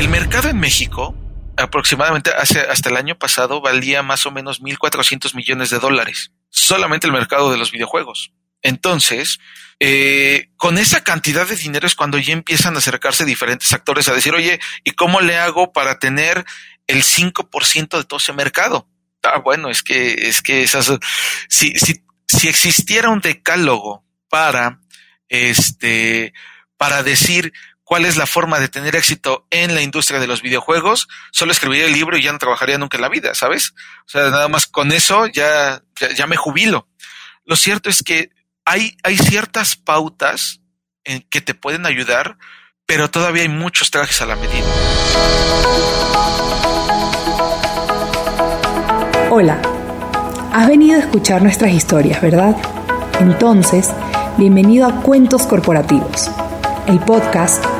El mercado en México aproximadamente hasta el año pasado valía más o menos 1.400 millones de dólares. Solamente el mercado de los videojuegos. Entonces, eh, con esa cantidad de dinero es cuando ya empiezan a acercarse diferentes actores a decir, oye, ¿y cómo le hago para tener el 5% de todo ese mercado? Ah, bueno, es que, es que si, si, si existiera un decálogo para, este, para decir cuál es la forma de tener éxito en la industria de los videojuegos, solo escribiría el libro y ya no trabajaría nunca en la vida, ¿sabes? O sea, nada más con eso ya, ya, me jubilo. Lo cierto es que hay, hay ciertas pautas en que te pueden ayudar, pero todavía hay muchos trajes a la medida. Hola, has venido a escuchar nuestras historias, ¿verdad? Entonces, bienvenido a Cuentos Corporativos, el podcast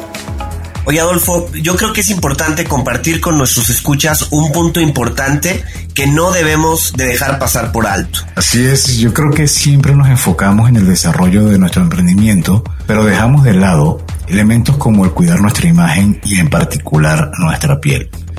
Oye Adolfo, yo creo que es importante compartir con nuestros escuchas un punto importante que no debemos de dejar pasar por alto. Así es, yo creo que siempre nos enfocamos en el desarrollo de nuestro emprendimiento, pero dejamos de lado elementos como el cuidar nuestra imagen y en particular nuestra piel.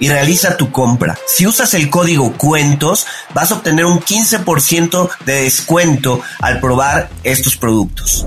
y realiza tu compra. Si usas el código cuentos, vas a obtener un 15% de descuento al probar estos productos.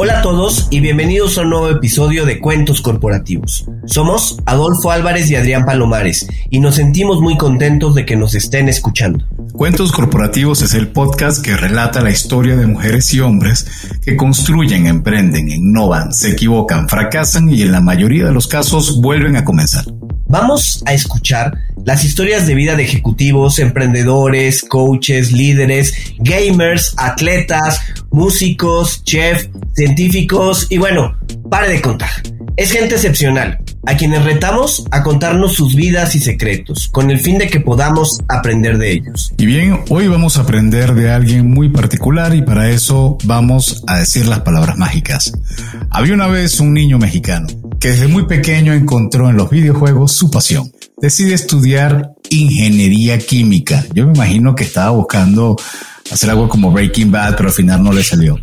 Hola a todos y bienvenidos a un nuevo episodio de Cuentos Corporativos. Somos Adolfo Álvarez y Adrián Palomares y nos sentimos muy contentos de que nos estén escuchando. Cuentos Corporativos es el podcast que relata la historia de mujeres y hombres que construyen, emprenden, innovan, se equivocan, fracasan y en la mayoría de los casos vuelven a comenzar. Vamos a escuchar las historias de vida de ejecutivos, emprendedores, coaches, líderes, gamers, atletas, músicos, chefs, científicos y bueno, pare de contar. Es gente excepcional, a quienes retamos a contarnos sus vidas y secretos, con el fin de que podamos aprender de ellos. Y bien, hoy vamos a aprender de alguien muy particular y para eso vamos a decir las palabras mágicas. Había una vez un niño mexicano que desde muy pequeño encontró en los videojuegos su pasión. Decide estudiar ingeniería química. Yo me imagino que estaba buscando hacer algo como Breaking Bad, pero al final no le salió.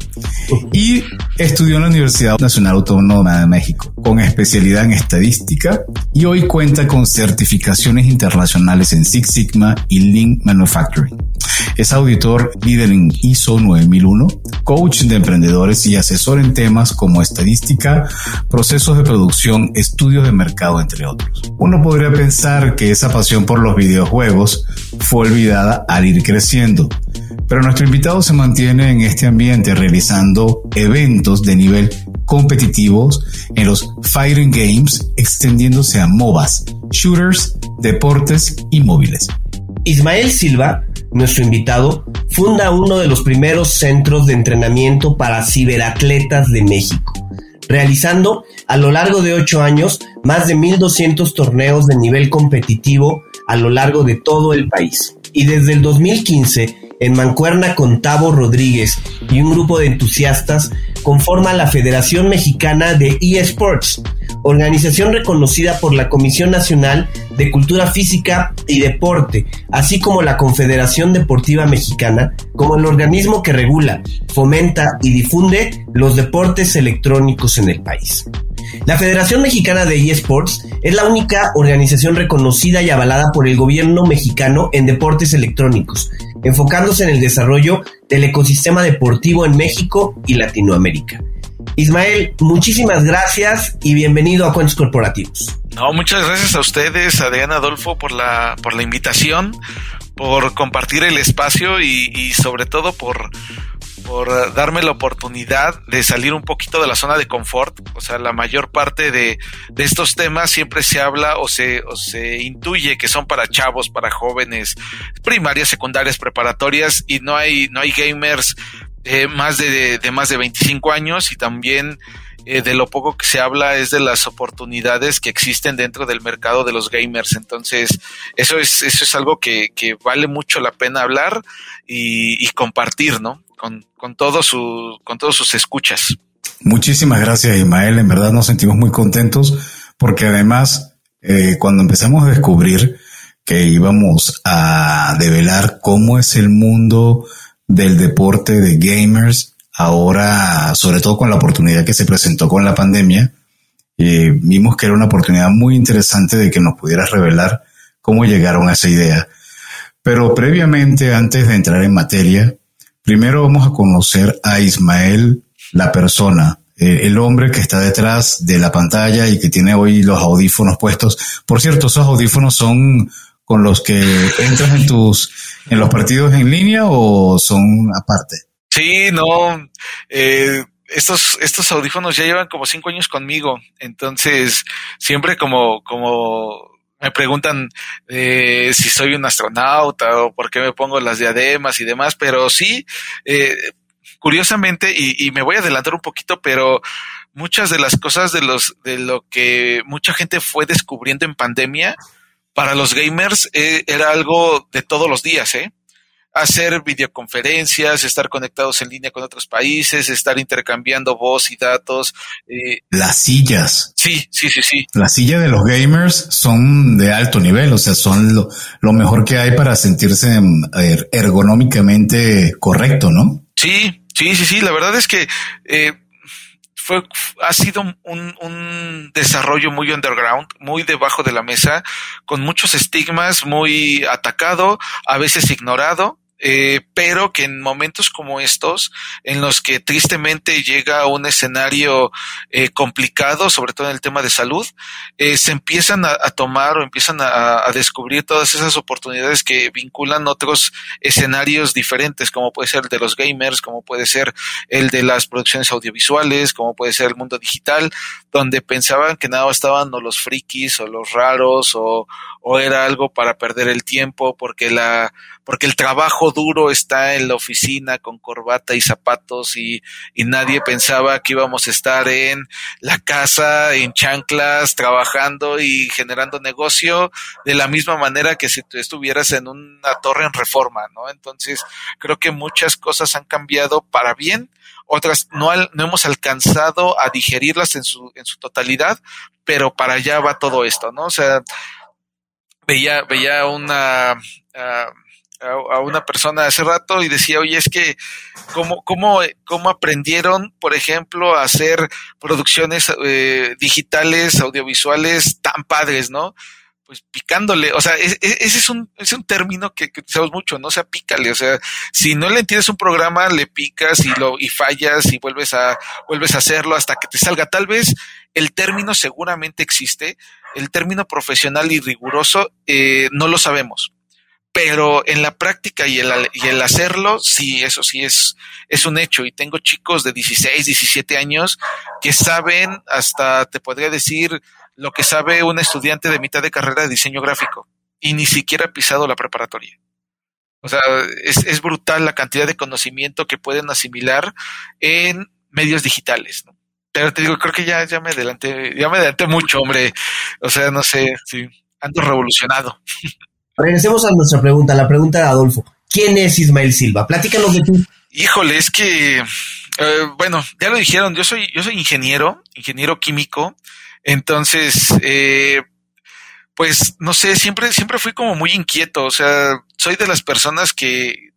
Y estudió en la Universidad Nacional Autónoma de México, con especialidad en estadística, y hoy cuenta con certificaciones internacionales en Six Sigma y Lean Manufacturing. Es auditor líder en ISO 9001, coach de emprendedores y asesor en temas como estadística, procesos de producción, estudios de mercado, entre otros. Uno podría pensar que esa pasión por los videojuegos fue olvidada al ir creciendo, pero nuestro invitado se mantiene en este ambiente realizando eventos de nivel competitivos en los Fighting Games, extendiéndose a MOBAs, shooters, deportes y móviles. Ismael Silva, nuestro invitado, funda uno de los primeros centros de entrenamiento para ciberatletas de México, realizando a lo largo de ocho años más de 1.200 torneos de nivel competitivo a lo largo de todo el país. Y desde el 2015 en mancuerna con Tavo Rodríguez y un grupo de entusiastas, conforma la Federación Mexicana de eSports, organización reconocida por la Comisión Nacional de Cultura Física y Deporte, así como la Confederación Deportiva Mexicana, como el organismo que regula, fomenta y difunde los deportes electrónicos en el país. La Federación Mexicana de eSports es la única organización reconocida y avalada por el gobierno mexicano en deportes electrónicos, enfocándose en el desarrollo del ecosistema deportivo en México y Latinoamérica. Ismael, muchísimas gracias y bienvenido a Cuentos Corporativos. No, muchas gracias a ustedes, Adriana Adolfo, por la, por la invitación, por compartir el espacio y sobre todo por, por darme la oportunidad de salir un poquito de la zona de confort. O sea, la mayor parte de, de estos temas siempre se habla o se, o se intuye que son para chavos, para jóvenes, primarias, secundarias, preparatorias y no hay, no hay gamers eh, más de, de, más de 25 años y también eh, de lo poco que se habla es de las oportunidades que existen dentro del mercado de los gamers. Entonces, eso es, eso es algo que, que vale mucho la pena hablar y, y compartir, ¿no? Con, con, todos sus escuchas. Muchísimas gracias, Ismael. En verdad nos sentimos muy contentos porque además, eh, cuando empezamos a descubrir que íbamos a develar cómo es el mundo del deporte de gamers, ahora, sobre todo con la oportunidad que se presentó con la pandemia, eh, vimos que era una oportunidad muy interesante de que nos pudieras revelar cómo llegaron a esa idea. Pero previamente, antes de entrar en materia, primero vamos a conocer a Ismael, la persona, eh, el hombre que está detrás de la pantalla y que tiene hoy los audífonos puestos. Por cierto, esos audífonos son con los que entras en tus en los partidos en línea o son aparte? Sí, no. Eh, estos, estos audífonos ya llevan como cinco años conmigo. Entonces, siempre como, como me preguntan eh, si soy un astronauta o por qué me pongo las diademas y demás, pero sí, eh, curiosamente, y, me voy a adelantar un poquito, pero muchas de las cosas de los, de lo que mucha gente fue descubriendo en pandemia, para los gamers eh, era algo de todos los días, ¿eh? Hacer videoconferencias, estar conectados en línea con otros países, estar intercambiando voz y datos. Eh. Las sillas. Sí, sí, sí, sí. Las sillas de los gamers son de alto nivel, o sea, son lo, lo mejor que hay para sentirse er, ergonómicamente correcto, ¿no? Sí, sí, sí, sí. La verdad es que eh, fue, ha sido un, un, desarrollo muy underground, muy debajo de la mesa, con muchos estigmas, muy atacado, a veces ignorado, eh, pero que en momentos como estos, en los que tristemente llega un escenario eh, complicado, sobre todo en el tema de salud, eh, se empiezan a, a, tomar o empiezan a, a, descubrir todas esas oportunidades que vinculan otros escenarios diferentes, como puede ser el de los gamers, como puede ser el de las producciones audiovisuales, como puede ser el mundo digital, donde pensaban que nada estaban o los frikis o los raros o, o era algo para perder el tiempo porque la porque el trabajo duro está en la oficina con corbata y zapatos y, y nadie pensaba que íbamos a estar en la casa, en chanclas, trabajando y generando negocio de la misma manera que si tú estuvieras en una torre en reforma, ¿no? Entonces, creo que muchas cosas han cambiado para bien, otras no, al, no hemos alcanzado a digerirlas en su, en su totalidad, pero para allá va todo esto, ¿no? O sea, veía, veía una, uh, a, una persona hace rato y decía, oye, es que cómo, cómo, cómo aprendieron, por ejemplo, a hacer producciones eh, digitales, audiovisuales tan padres, ¿no? Pues picándole, o sea, ese es, es, un, es un término que, que usamos mucho, ¿no? O sea, pícale, o sea, si no le entiendes un programa, le picas y lo, y fallas y vuelves a, vuelves a hacerlo hasta que te salga. Tal vez el término seguramente existe, el término profesional y riguroso, eh, no lo sabemos pero en la práctica y el, y el hacerlo, sí, eso sí es, un hecho. Y tengo chicos de 16, 17 años que saben, hasta te podría decir, lo que sabe un estudiante de mitad de carrera de diseño gráfico y ni siquiera ha pisado la preparatoria. O sea, es, es brutal la cantidad de conocimiento que pueden asimilar en medios digitales, ¿no? Pero te digo, creo que ya, ya me adelanté, ya me adelanté mucho, hombre. O sea, no sé, sí, ando revolucionado. Regresemos a nuestra pregunta, la pregunta de Adolfo. ¿Quién es Ismael Silva? Platícanos de tú. Híjole, es que, eh, bueno, ya lo dijeron, yo soy, yo soy ingeniero, ingeniero químico. Entonces, eh, pues no sé, siempre, siempre fui como muy inquieto, o sea, soy de las personas que,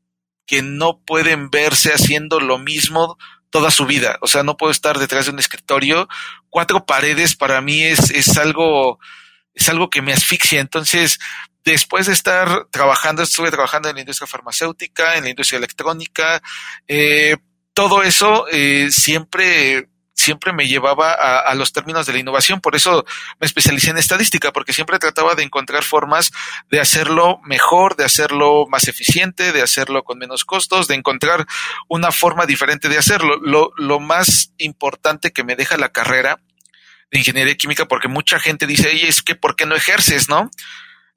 que no pueden verse haciendo lo mismo toda su vida, o sea, no puedo estar detrás de un escritorio, cuatro paredes para mí es, es algo, es algo que me asfixia, entonces, después de estar trabajando, estuve trabajando en la industria farmacéutica, en la industria electrónica, eh, todo eso eh, siempre siempre me llevaba a, los términos de la innovación. Por eso me especialicé en estadística, porque siempre trataba de encontrar formas de hacerlo mejor, de hacerlo más eficiente, de hacerlo con menos costos, de encontrar una forma diferente de hacerlo. Lo, más importante que me deja la carrera de ingeniería química, porque mucha gente dice, oye, es que ¿por qué no ejerces, no?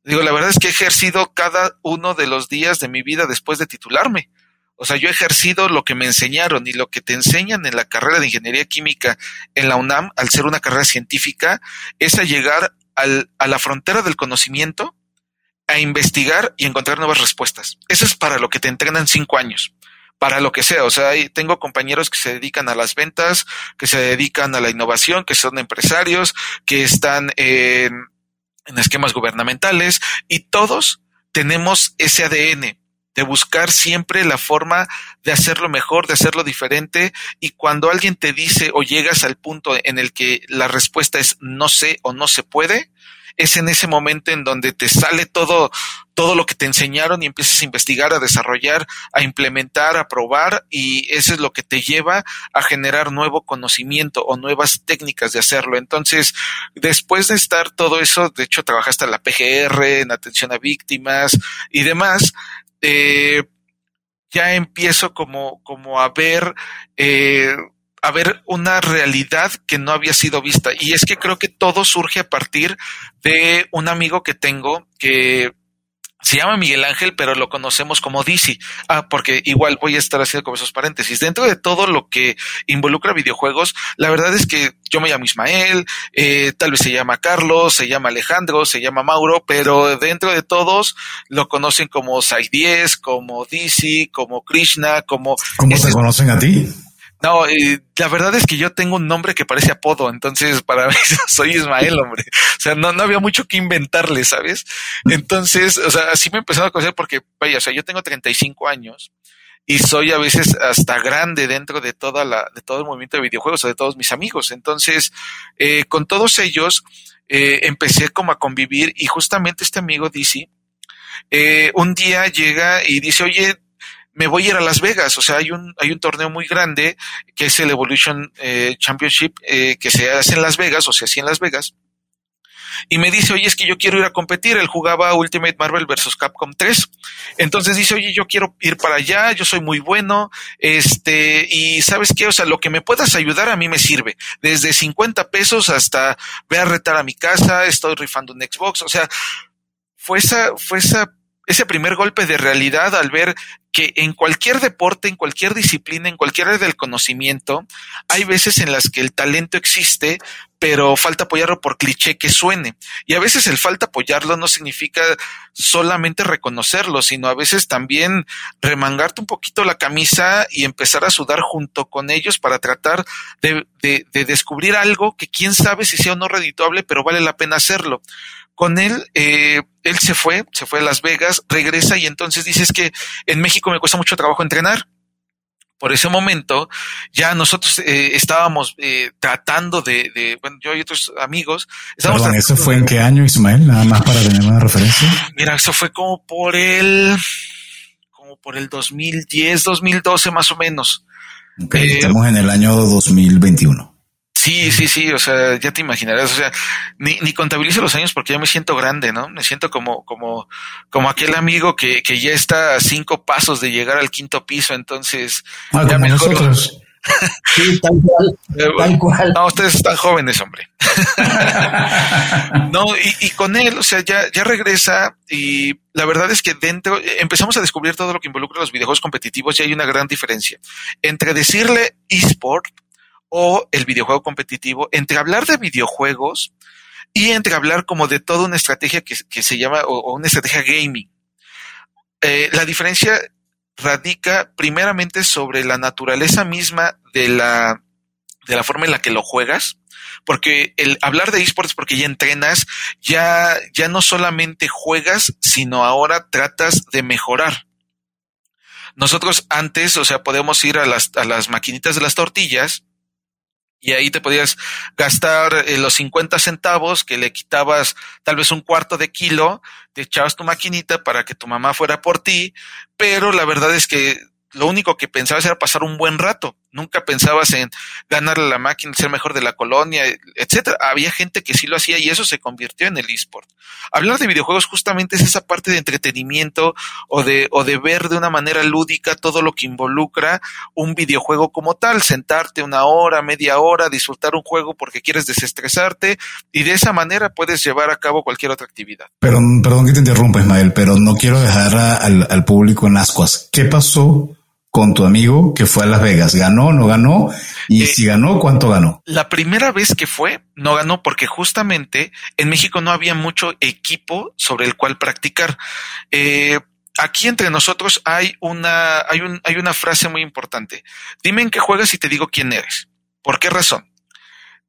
Digo, la verdad es que he ejercido cada uno de los días de mi vida después de titularme. O sea, yo he ejercido lo que me enseñaron y lo que te enseñan en la carrera de ingeniería química en la UNAM, al ser una carrera científica, es a llegar al, a la frontera del conocimiento, a investigar y encontrar nuevas respuestas. Eso es para lo que te entrenan cinco años para lo que sea. O sea, tengo compañeros que se dedican a las ventas, que se dedican a la innovación, que son empresarios, que están en, en esquemas gubernamentales y todos tenemos ese ADN de buscar siempre la forma de hacerlo mejor, de hacerlo diferente. Y cuando alguien te dice o llegas al punto en el que la respuesta es no sé o no se puede, es en ese momento en donde te sale todo, todo lo que te enseñaron y empiezas a investigar, a desarrollar, a implementar, a probar y eso es lo que te lleva a generar nuevo conocimiento o nuevas técnicas de hacerlo. Entonces, después de estar todo eso, de hecho trabajaste en la PGR, en atención a víctimas y demás, eh, ya empiezo como, como a ver, eh, a ver una realidad que no había sido vista. Y es que creo que todo surge a partir de un amigo que tengo que se llama Miguel Ángel, pero lo conocemos como DC. Ah, porque igual voy a estar haciendo como esos paréntesis. Dentro de todo lo que involucra videojuegos, la verdad es que yo me llamo Ismael, eh, tal vez se llama Carlos, se llama Alejandro, se llama Mauro, pero dentro de todos lo conocen como Sai 10, como DC, como Krishna, como... ¿Cómo se conocen a ti? No, la verdad es que yo tengo un nombre que parece apodo, entonces para mí soy Ismael, hombre. O sea, no, no había mucho que inventarle, ¿sabes? Entonces, o sea, así me empezaron a conocer porque, vaya, o sea, yo tengo 35 años y soy a veces hasta grande dentro de toda la, de todo el movimiento de videojuegos o de todos mis amigos. Entonces, eh, con todos ellos, eh, empecé como a convivir y justamente este amigo DC, eh, un día llega y dice, oye, me voy a ir a Las Vegas. O sea, hay un, hay un torneo muy grande que es el Evolution eh, Championship eh, que se hace en Las Vegas o se hacía en Las Vegas. Y me dice, oye, es que yo quiero ir a competir. Él jugaba Ultimate Marvel vs. Capcom 3. Entonces dice, oye, yo quiero ir para allá, yo soy muy bueno. Este, y sabes qué, o sea, lo que me puedas ayudar a mí me sirve. Desde 50 pesos hasta ve a retar a mi casa, estoy rifando un Xbox. O sea, fue esa, fue esa ese primer golpe de realidad al ver que en cualquier deporte, en cualquier disciplina, en cualquier área del conocimiento, hay veces en las que el talento existe, pero falta apoyarlo por cliché que suene. Y a veces el falta apoyarlo no significa solamente reconocerlo, sino a veces también remangarte un poquito la camisa y empezar a sudar junto con ellos para tratar de, de, de descubrir algo que quién sabe si sea o no redituable, pero vale la pena hacerlo. Con él, eh, él se fue, se fue a Las Vegas, regresa y entonces dices que en México me cuesta mucho trabajo entrenar. Por ese momento ya nosotros eh, estábamos eh, tratando de, de, bueno, yo y otros amigos. Perdón, ¿eso fue en qué año, Ismael? Nada más para tener una referencia. Mira, eso fue como por el, como por el 2010, 2012 más o menos. Okay, eh, estamos en el año 2021. Sí, sí, sí, o sea, ya te imaginarás, o sea, ni, ni contabilizo los años porque yo me siento grande, ¿no? Me siento como, como, como aquel amigo que, que ya está a cinco pasos de llegar al quinto piso, entonces. Ah, nosotros. Sí, tal cual, eh, tal cual. No, ustedes están jóvenes, hombre. no, y, y, con él, o sea, ya, ya regresa y la verdad es que dentro, empezamos a descubrir todo lo que involucra los videojuegos competitivos y hay una gran diferencia entre decirle eSport o el videojuego competitivo, entre hablar de videojuegos y entre hablar como de toda una estrategia que, se llama, o, una estrategia gaming. Eh, la diferencia radica primeramente sobre la naturaleza misma de la, de la forma en la que lo juegas, porque el hablar de esports porque ya entrenas, ya, ya no solamente juegas, sino ahora tratas de mejorar. Nosotros antes, o sea, podemos ir a las, a las maquinitas de las tortillas y ahí te podías gastar eh, los 50 centavos que le quitabas tal vez un cuarto de kilo, te echabas tu maquinita para que tu mamá fuera por ti, pero la verdad es que lo único que pensabas era pasar un buen rato. Nunca pensabas en ganarle la máquina, ser mejor de la colonia, etcétera. Había gente que sí lo hacía y eso se convirtió en el eSport. Hablar de videojuegos justamente es esa parte de entretenimiento o de, o de ver de una manera lúdica todo lo que involucra un videojuego como tal. Sentarte una hora, media hora, disfrutar un juego porque quieres desestresarte y de esa manera puedes llevar a cabo cualquier otra actividad. Pero, perdón que te interrumpa, Ismael, pero no quiero dejar al, al público en ascuas. ¿Qué pasó? Con tu amigo que fue a Las Vegas. ¿Ganó o no ganó? Y eh, si ganó, ¿cuánto ganó? La primera vez que fue, no ganó porque justamente en México no había mucho equipo sobre el cual practicar. Eh, aquí entre nosotros hay una, hay, un, hay una frase muy importante. Dime en qué juegas y te digo quién eres. ¿Por qué razón?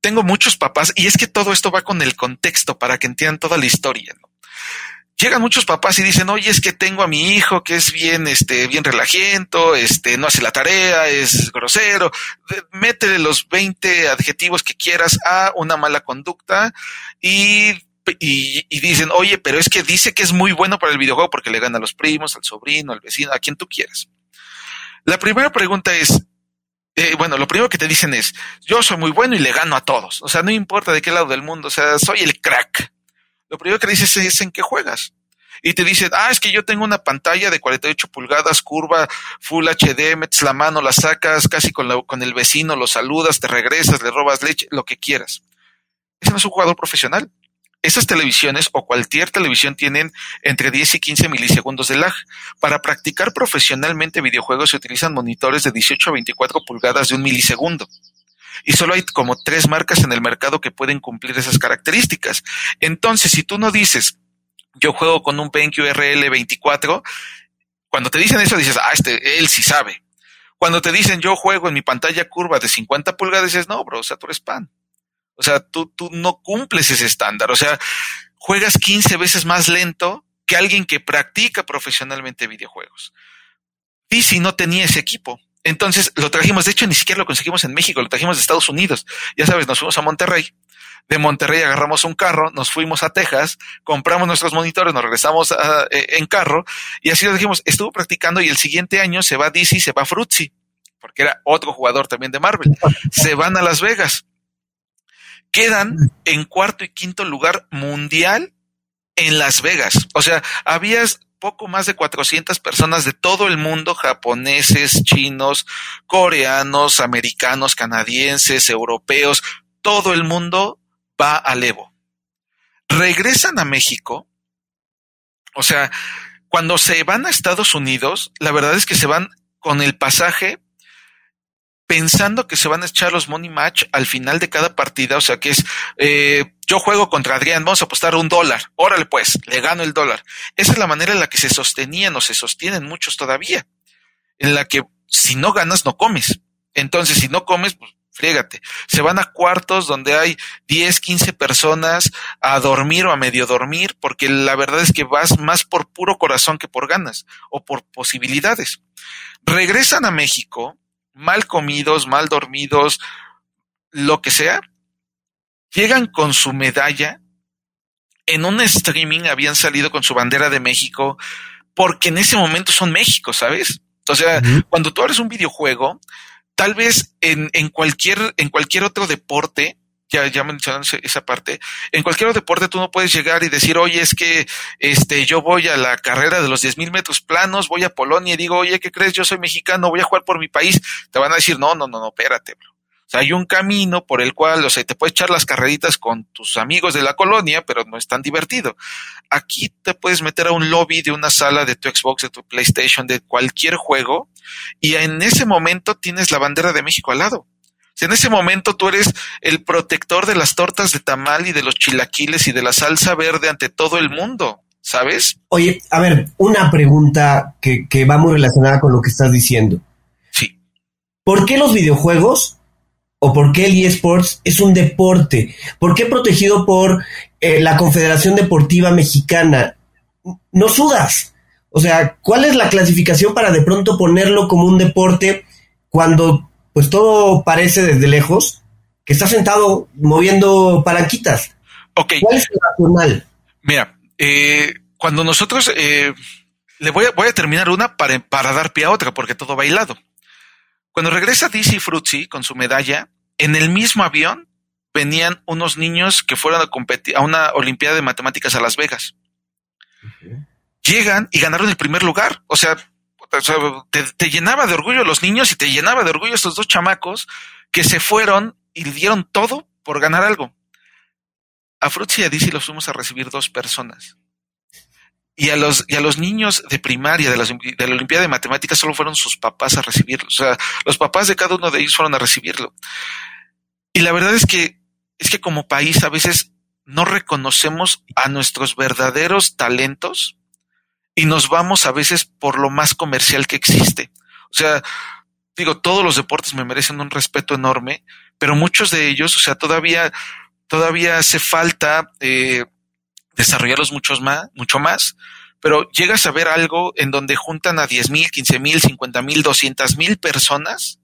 Tengo muchos papás y es que todo esto va con el contexto para que entiendan toda la historia. ¿no? Llegan muchos papás y dicen, oye, es que tengo a mi hijo que es bien, este, bien relajiento, este, no hace la tarea, es grosero, métele los 20 adjetivos que quieras a una mala conducta y, y, y, dicen, oye, pero es que dice que es muy bueno para el videojuego porque le gana a los primos, al sobrino, al vecino, a quien tú quieras. La primera pregunta es, eh, bueno, lo primero que te dicen es, yo soy muy bueno y le gano a todos. O sea, no importa de qué lado del mundo, o sea, soy el crack lo primero que dices es en qué juegas. Y te dicen, ah, es que yo tengo una pantalla de 48 pulgadas, curva, Full HD, metes la mano, la sacas casi con, con el vecino, lo saludas, te regresas, le robas leche, lo que quieras. Ese no es un jugador profesional. Esas televisiones o cualquier televisión tienen entre 10 y 15 milisegundos de lag. Para practicar profesionalmente videojuegos se utilizan monitores de 18 a 24 pulgadas de un milisegundo y solo hay como tres marcas en el mercado que pueden cumplir esas características. Entonces, si tú no dices, yo juego con un BenQ RL 24, cuando te dicen eso dices, ah, este, él sí sabe. Cuando te dicen yo juego en mi pantalla curva de 50 pulgadas, dices, no, bro, o sea, tú eres pan. O sea, tú, tú no cumples ese estándar. O sea, juegas 15 veces más lento que alguien que practica profesionalmente videojuegos. Y si no tenía ese equipo. Entonces lo trajimos, de hecho ni siquiera lo conseguimos en México, lo trajimos de Estados Unidos. Ya sabes, nos fuimos a Monterrey. De Monterrey agarramos un carro, nos fuimos a Texas, compramos nuestros monitores, nos regresamos eh, en carro y así lo dijimos. Estuvo practicando y el siguiente año se va DC, se va Fruitsy, porque era otro jugador también de Marvel. Se van a Las Vegas. Quedan en cuarto y quinto lugar mundial en Las Vegas. O sea, habías poco más de 400 personas de todo el mundo, japoneses, chinos, coreanos, americanos, canadienses, europeos, todo el mundo va al Evo. Regresan a México, o sea, cuando se van a Estados Unidos, la verdad es que se van con el pasaje pensando que se van a echar los money match al final de cada partida, o sea que es, eh, yo juego contra Adrián, vamos a apostar un dólar, órale pues, le gano el dólar. Esa es la manera en la que se sostenían o se sostienen muchos todavía, en la que si no ganas no comes. Entonces, si no comes, pues friégate. Se van a cuartos donde hay 10, 15 personas a dormir o a medio dormir, porque la verdad es que vas más por puro corazón que por ganas o por posibilidades. Regresan a México mal comidos, mal dormidos, lo que sea, llegan con su medalla. En un streaming habían salido con su bandera de México, porque en ese momento son México, ¿sabes? O sea, cuando tú abres un videojuego, tal vez en, en, cualquier, en cualquier otro deporte, ya, ya mencionaron esa parte, en cualquier deporte tú no puedes llegar y decir, oye, es que este, yo voy a la carrera de los 10.000 mil metros planos, voy a Polonia y digo, oye, ¿qué crees? Yo soy mexicano, voy a jugar por mi país. Te van a decir, no, no, no, no, espérate, bro. O sea, hay un camino por el cual, o sea, te puedes echar las carreritas con tus amigos de la colonia, pero no es tan divertido. Aquí te puedes meter a un lobby de una sala de tu Xbox, de tu PlayStation, de cualquier juego, y en ese momento tienes la bandera de México al lado. Si en ese momento tú eres el protector de las tortas de tamal y de los chilaquiles y de la salsa verde ante todo el mundo, ¿sabes? Oye, a ver, una pregunta que, va muy relacionada con lo que estás diciendo. Sí. ¿Por qué los videojuegos o por qué el eSports es un deporte? ¿Por qué protegido por eh, la Confederación Deportiva Mexicana? No sudas. O sea, ¿cuál es la clasificación para de pronto ponerlo como un deporte cuando pues todo parece desde lejos que está sentado moviendo palanquitas? Ok. ¿Cuál es el racional? Mira, eh, cuando nosotros eh, le voy a, voy a terminar una para, para dar pie a otra, porque todo bailado. Cuando regresa DC Fruitsy con su medalla, en el mismo avión venían unos niños que fueron a competir a una Olimpiada de Matemáticas a Las Vegas. Llegan y ganaron el primer lugar. O sea, te, llenaba de orgullo los niños y te llenaba de orgullo estos dos chamacos que se fueron y dieron todo por ganar algo. A Fruitsy y a DC los fuimos a recibir dos personas. Y a los, y a los niños de primaria de, las, de la Olimpiada de Matemáticas solo fueron sus papás a recibirlo. O sea, los papás de cada uno de ellos fueron a recibirlo. Y la verdad es que, es que como país a veces no reconocemos a nuestros verdaderos talentos y nos vamos a veces por lo más comercial que existe. O sea, digo, todos los deportes me merecen un respeto enorme, pero muchos de ellos, o sea, todavía, todavía hace falta eh, desarrollarlos muchos más, mucho más, pero llegas a ver algo en donde juntan a 10 mil, 15 mil, 50 mil, 200 mil personas.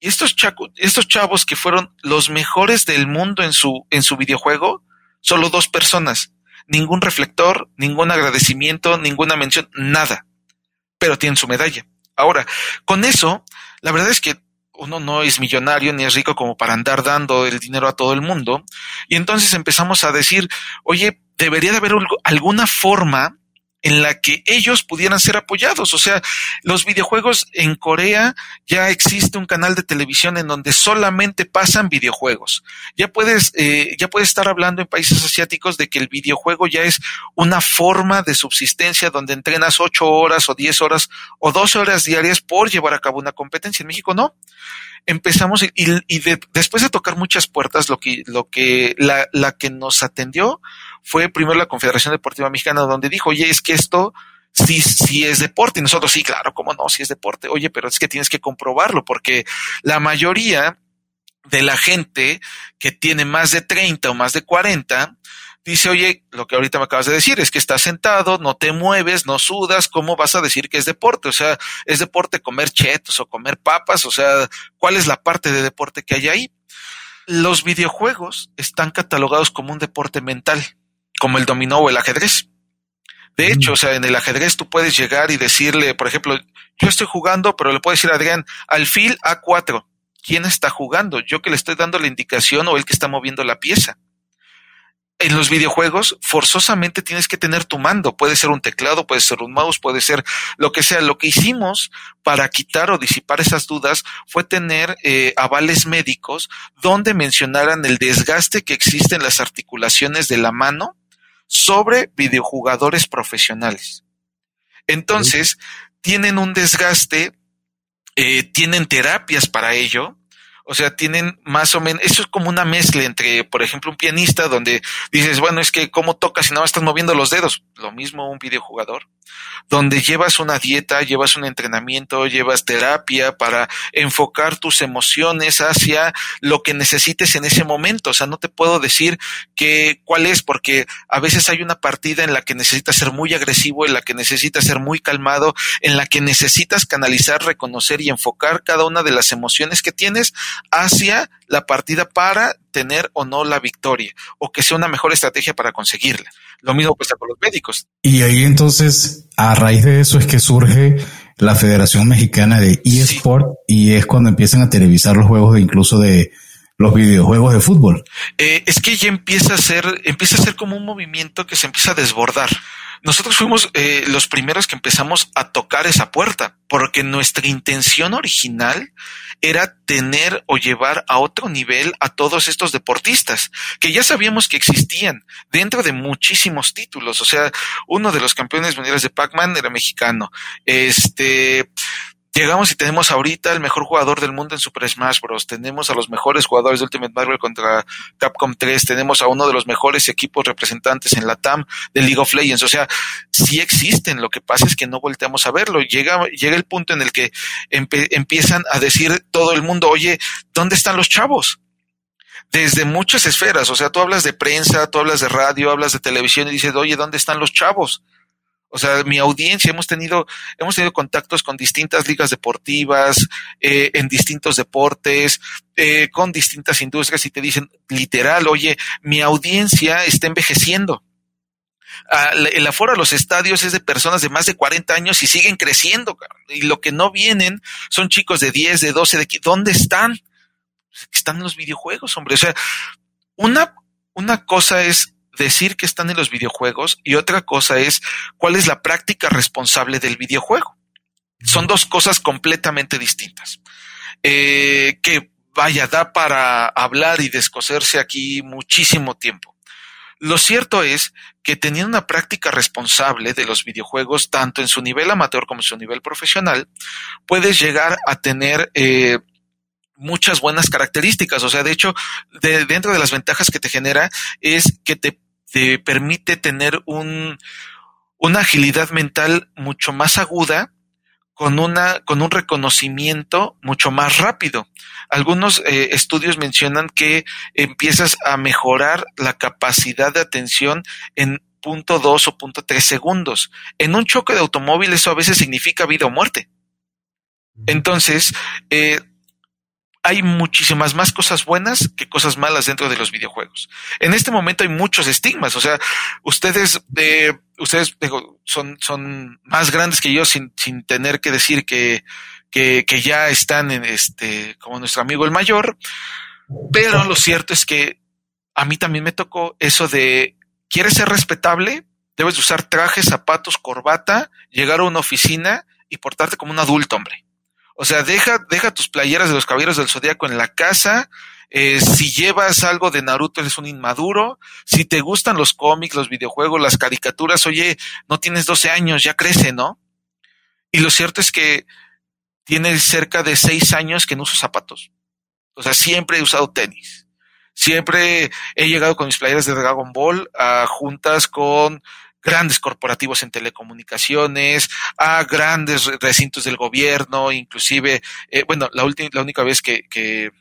Y estos, estos chavos que fueron los mejores del mundo en su, en su videojuego, solo dos personas. Ningún reflector, ningún agradecimiento, ninguna mención, nada. Pero tienen su medalla. Ahora, con eso, la verdad es que uno no es millonario ni es rico como para andar dando el dinero a todo el mundo. Y entonces empezamos a decir, oye, debería de haber alguna forma en la que ellos pudieran ser apoyados. O sea, los videojuegos en Corea ya existe un canal de televisión en donde solamente pasan videojuegos. Ya puedes, eh, ya puedes estar hablando en países asiáticos de que el videojuego ya es una forma de subsistencia donde entrenas ocho horas o diez horas o dos horas diarias por llevar a cabo una competencia. En México no empezamos y, y de, después de tocar muchas puertas, lo que, lo que, la, la que nos atendió fue primero la Confederación Deportiva Mexicana, donde dijo, oye, es que esto sí, sí es deporte. Y nosotros, sí, claro, cómo no, sí es deporte. Oye, pero es que tienes que comprobarlo, porque la mayoría de la gente que tiene más de 30 o más de 40, dice, oye, lo que ahorita me acabas de decir es que estás sentado, no te mueves, no sudas, ¿cómo vas a decir que es deporte? O sea, ¿es deporte comer chetos o comer papas? O sea, ¿cuál es la parte de deporte que hay ahí? Los videojuegos están catalogados como un deporte mental como el dominó o el ajedrez. De hecho, o sea, en el ajedrez tú puedes llegar y decirle, por ejemplo, yo estoy jugando, pero le puedo decir a Adrián, alfil A4. ¿Quién está jugando? ¿Yo que le estoy dando la indicación o el que está moviendo la pieza? En los videojuegos, forzosamente tienes que tener tu mando. Puede ser un teclado, puede ser un mouse, puede ser lo que sea. Lo que hicimos para quitar o disipar esas dudas fue tener eh, avales médicos donde mencionaran el desgaste que existe en las articulaciones de la mano sobre videojugadores profesionales. Entonces, tienen un desgaste, eh, tienen terapias para ello, o sea, tienen más o menos, eso es como una mezcla entre, por ejemplo, un pianista donde dices, bueno, es que cómo tocas si nada más estás moviendo los dedos. Lo mismo un videojugador, donde llevas una dieta, llevas un entrenamiento, llevas terapia para enfocar tus emociones hacia lo que necesites en ese momento. O sea, no te puedo decir que cuál es, porque a veces hay una partida en la que necesitas ser muy agresivo, en la que necesitas ser muy calmado, en la que necesitas canalizar, reconocer y enfocar cada una de las emociones que tienes hacia la partida para tener o no la victoria o que sea una mejor estrategia para conseguirla. Lo mismo pasa con los médicos. Y ahí entonces, a raíz de eso es que surge la Federación Mexicana de eSport y es cuando empiezan a televisar los juegos de incluso de los videojuegos de fútbol. Eh, es que ya empieza a ser, empieza a ser como un movimiento que se empieza a desbordar. Nosotros fuimos eh, los primeros que empezamos a tocar esa puerta, porque nuestra intención original era tener o llevar a otro nivel a todos estos deportistas, que ya sabíamos que existían dentro de muchísimos títulos. O sea, uno de los campeones mundiales de Pac-Man era mexicano. Este, llegamos y tenemos ahorita el mejor jugador del mundo en Super Smash Bros. Tenemos a los mejores jugadores de Ultimate Marvel contra Capcom 3. Tenemos a uno de los mejores equipos representantes en la TAM de League of Legends. O sea, sí existen. Lo que pasa es que no volteamos a verlo. Llega, llega el punto en el que empiezan a decir todo el mundo, oye, ¿dónde están los chavos? Desde muchas esferas. O sea, tú hablas de prensa, tú hablas de radio, hablas de televisión y dices, oye, ¿dónde están los chavos? O sea, mi audiencia, hemos tenido, hemos tenido contactos con distintas ligas deportivas, eh, en distintos deportes, eh, con distintas industrias y te dicen literal, oye, mi audiencia está envejeciendo. Ah, el aforo a los estadios es de personas de más de 40 años y siguen creciendo. Y lo que no vienen son chicos de 10, de 12, de ¿dónde están? Están en los videojuegos, hombre. O sea, una, una cosa es decir que están en los videojuegos y otra cosa es cuál es la práctica responsable del videojuego. Son dos cosas completamente distintas. Eh, que vaya, da para hablar y descoserse aquí muchísimo tiempo. Lo cierto es que teniendo una práctica responsable de los videojuegos, tanto en su nivel amateur como en su nivel profesional, puedes llegar a tener eh, muchas buenas características. O sea, de hecho, dentro de las ventajas que te genera es que te te permite tener un, una agilidad mental mucho más aguda con una con un reconocimiento mucho más rápido. Algunos eh, estudios mencionan que empiezas a mejorar la capacidad de atención en punto dos o punto tres segundos. En un choque de automóvil eso a veces significa vida o muerte. Entonces, eh, hay muchísimas más cosas buenas que cosas malas dentro de los videojuegos. En este momento hay muchos estigmas, o sea, ustedes, eh, ustedes son, son más grandes que yo sin, sin tener que decir que, que, que ya están en este, como nuestro amigo el mayor, pero lo cierto es que a mí también me tocó eso de, ¿quieres ser respetable? Debes usar trajes, zapatos, corbata, llegar a una oficina y portarte como un adulto, hombre. O sea, deja, deja tus playeras de los caballeros del zodiaco en la casa. Eh, si llevas algo de Naruto, eres un inmaduro. Si te gustan los cómics, los videojuegos, las caricaturas, oye, no tienes 12 años, ya crece, ¿no? Y lo cierto es que tiene cerca de 6 años que no uso zapatos. O sea, siempre he usado tenis. Siempre he llegado con mis playeras de Dragon Ball a juntas con grandes corporativos en telecomunicaciones, a grandes recintos del gobierno, inclusive, eh, bueno, la última, la única vez que, que,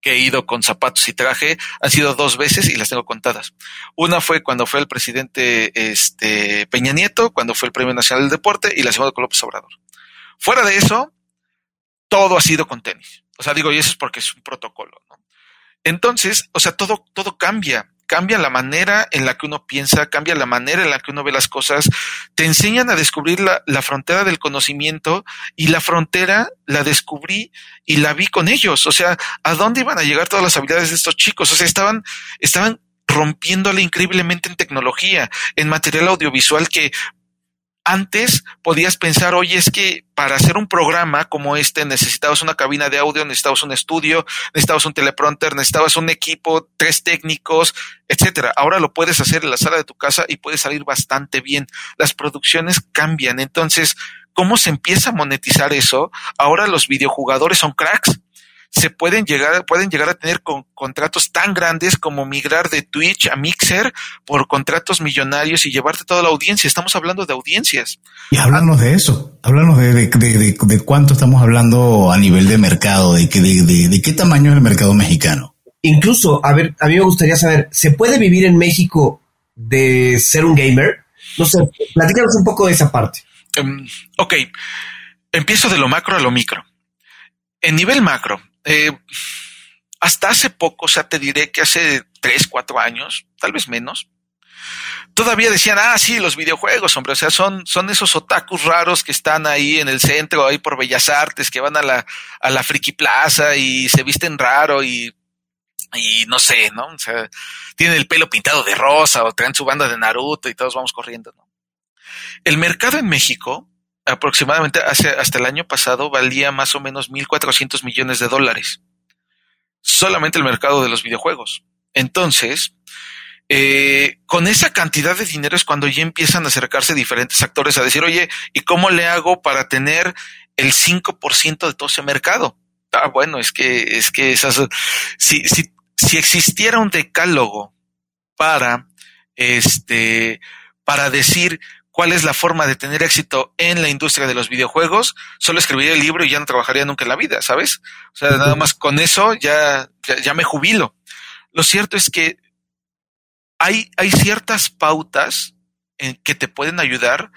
que he ido con zapatos y traje han sido dos veces y las tengo contadas. Una fue cuando fue el presidente este, Peña Nieto, cuando fue el Premio Nacional del Deporte, y la segunda con López Obrador. Fuera de eso, todo ha sido con tenis. O sea, digo, y eso es porque es un protocolo, ¿no? Entonces, o sea, todo, todo cambia cambia la manera en la que uno piensa, cambia la manera en la que uno ve las cosas, te enseñan a descubrir la, la, frontera del conocimiento y la frontera la descubrí y la vi con ellos. O sea, ¿a dónde iban a llegar todas las habilidades de estos chicos? O sea, estaban, estaban rompiéndole increíblemente en tecnología, en material audiovisual que antes podías pensar, oye, es que para hacer un programa como este necesitabas una cabina de audio, necesitabas un estudio, necesitabas un teleprompter, necesitabas un equipo, tres técnicos, etcétera. Ahora lo puedes hacer en la sala de tu casa y puede salir bastante bien. Las producciones cambian. Entonces, ¿cómo se empieza a monetizar eso? Ahora los videojugadores son cracks se pueden llegar, pueden llegar a tener con, contratos tan grandes como migrar de Twitch a Mixer por contratos millonarios y llevarte toda la audiencia. Estamos hablando de audiencias. Y háblanos de eso, háblanos de, de, de, de, cuánto estamos hablando a nivel de mercado, de, de, de, qué tamaño es el mercado mexicano. Incluso, a ver, a mí me gustaría saber, ¿se puede vivir en México de ser un gamer? No sé, platícanos un poco de esa parte. Um, ok, empiezo de lo macro a lo micro. En nivel macro, eh, hasta hace poco, o sea, te diré que hace tres, cuatro años, tal vez menos, todavía decían, ah, sí, los videojuegos, hombre, o sea, son, son esos otakus raros que están ahí en el centro, ahí por Bellas Artes, que van a la, a la Friki Plaza y se visten raro y, y no sé, ¿no? O sea, tienen el pelo pintado de rosa o traen su banda de Naruto y todos vamos corriendo, ¿no? El mercado en México aproximadamente hace, hasta el año pasado valía más o menos 1.400 millones de dólares. Solamente el mercado de los videojuegos. Entonces, eh, con esa cantidad de dinero es cuando ya empiezan a acercarse diferentes actores a decir, oye, ¿y cómo le hago para tener el 5% de todo ese mercado. Ah, bueno, es que, es que esas, si, si, si existiera un decálogo para, este, para decir cuál es la forma de tener éxito en la industria de los videojuegos, solo escribiría el libro y ya no trabajaría nunca en la vida, ¿sabes? O sea, nada más con eso ya, ya, me jubilo. Lo cierto es que hay, hay ciertas pautas en que te pueden ayudar,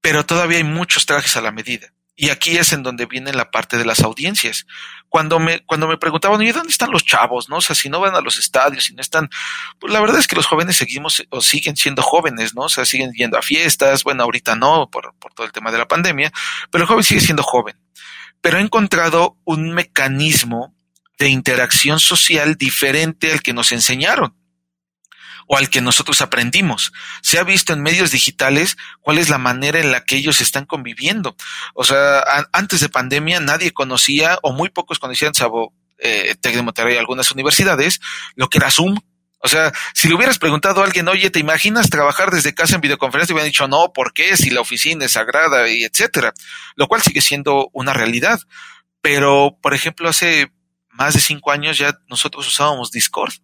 pero todavía hay muchos trajes a la medida. Y aquí es en donde viene la parte de las audiencias. Cuando me, cuando me preguntaban, ¿y dónde están los chavos? ¿No? O sea, si no van a los estadios, si no están, pues la verdad es que los jóvenes seguimos o siguen siendo jóvenes, ¿no? O sea, siguen yendo a fiestas. Bueno, ahorita no, por, por todo el tema de la pandemia, pero el joven sigue siendo joven. Pero he encontrado un mecanismo de interacción social diferente al que nos enseñaron o al que nosotros aprendimos. Se ha visto en medios digitales cuál es la manera en la que ellos están conviviendo. O sea, antes de pandemia nadie conocía o muy pocos conocían, salvo eh, Tec de Monterrey algunas universidades, lo que era Zoom. O sea, si le hubieras preguntado a alguien, oye, ¿te imaginas trabajar desde casa en videoconferencia? Te hubieran dicho, no, ¿por qué? Si la oficina es sagrada y etcétera. Lo cual sigue siendo una realidad. Pero, por ejemplo, hace más de cinco años ya nosotros usábamos Discord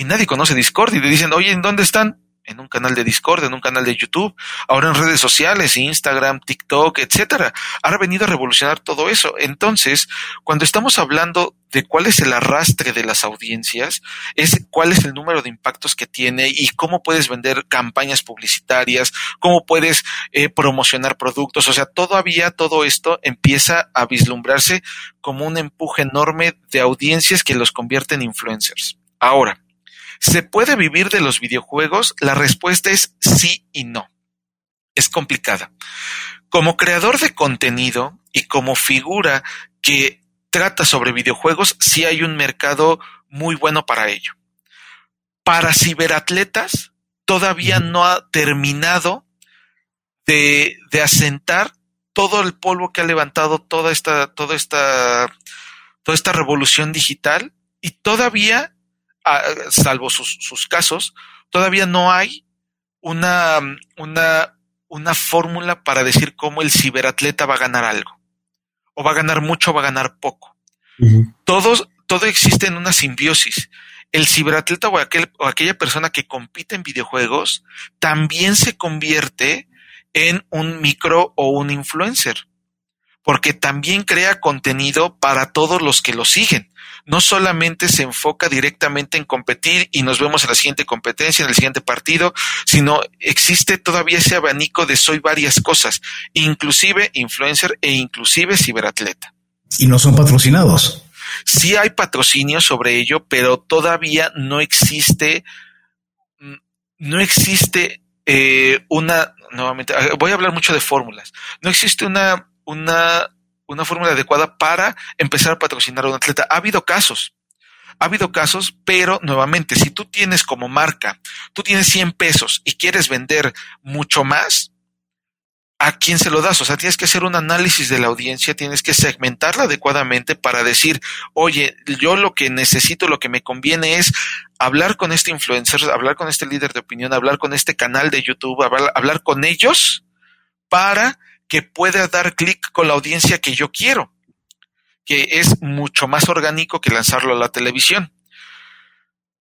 y nadie conoce Discord y le dicen, oye, ¿en dónde están? En un canal de Discord, en un canal de YouTube, ahora en redes sociales, Instagram, TikTok, etcétera. Ha venido a revolucionar todo eso. Entonces, cuando estamos hablando de cuál es el arrastre de las audiencias, es cuál es el número de impactos que tiene y cómo puedes vender campañas publicitarias, cómo puedes eh, promocionar productos. O sea, todavía todo esto empieza a vislumbrarse como un empuje enorme de audiencias que los convierte en influencers. Ahora, ¿Se puede vivir de los videojuegos? La respuesta es sí y no. Es complicada. Como creador de contenido y como figura que trata sobre videojuegos, sí hay un mercado muy bueno para ello. Para ciberatletas, todavía no ha terminado de, de asentar todo el polvo que ha levantado toda esta, toda esta, toda esta revolución digital y todavía salvo sus, sus, casos, todavía no hay una, una, una fórmula para decir cómo el ciberatleta va a ganar algo. O va a ganar mucho o va a ganar poco. Todos, todo existe en una simbiosis. El ciberatleta o, aquel, o aquella persona que compite en videojuegos también se convierte en un micro o un influencer porque también crea contenido para todos los que lo siguen. No solamente se enfoca directamente en competir y nos vemos en la siguiente competencia, en el siguiente partido, sino existe todavía ese abanico de soy varias cosas, inclusive influencer e inclusive ciberatleta. Y no son patrocinados. Sí hay patrocinio sobre ello, pero todavía no existe, mm, no existe eh, una, nuevamente, voy a hablar mucho de fórmulas, no existe una una, una fórmula adecuada para empezar a patrocinar a un atleta. Ha habido casos, ha habido casos, pero nuevamente, si tú tienes como marca, tú tienes 100 pesos y quieres vender mucho más, ¿a quién se lo das? O sea, tienes que hacer un análisis de la audiencia, tienes que segmentarla adecuadamente para decir, oye, yo lo que necesito, lo que me conviene es hablar con este influencer, hablar con este líder de opinión, hablar con este canal de YouTube, hablar, hablar con ellos para que pueda dar clic con la audiencia que yo quiero, que es mucho más orgánico que lanzarlo a la televisión.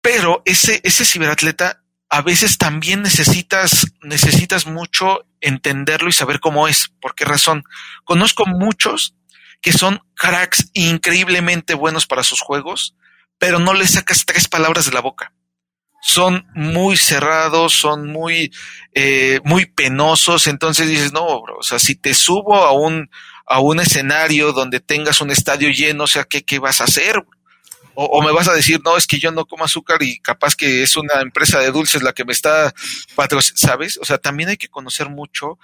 Pero ese, ese ciberatleta a veces también necesitas, necesitas mucho entenderlo y saber cómo es. ¿Por qué razón? Conozco muchos que son cracks increíblemente buenos para sus juegos, pero no les sacas tres palabras de la boca son muy cerrados, son muy, eh, muy penosos, entonces dices, no, bro, o sea, si te subo a un, a un escenario donde tengas un estadio lleno, o sea, ¿qué, qué vas a hacer? O, o, me vas a decir, no, es que yo no como azúcar y capaz que es una empresa de dulces la que me está patrocinando, ¿sabes? O sea, también hay que conocer mucho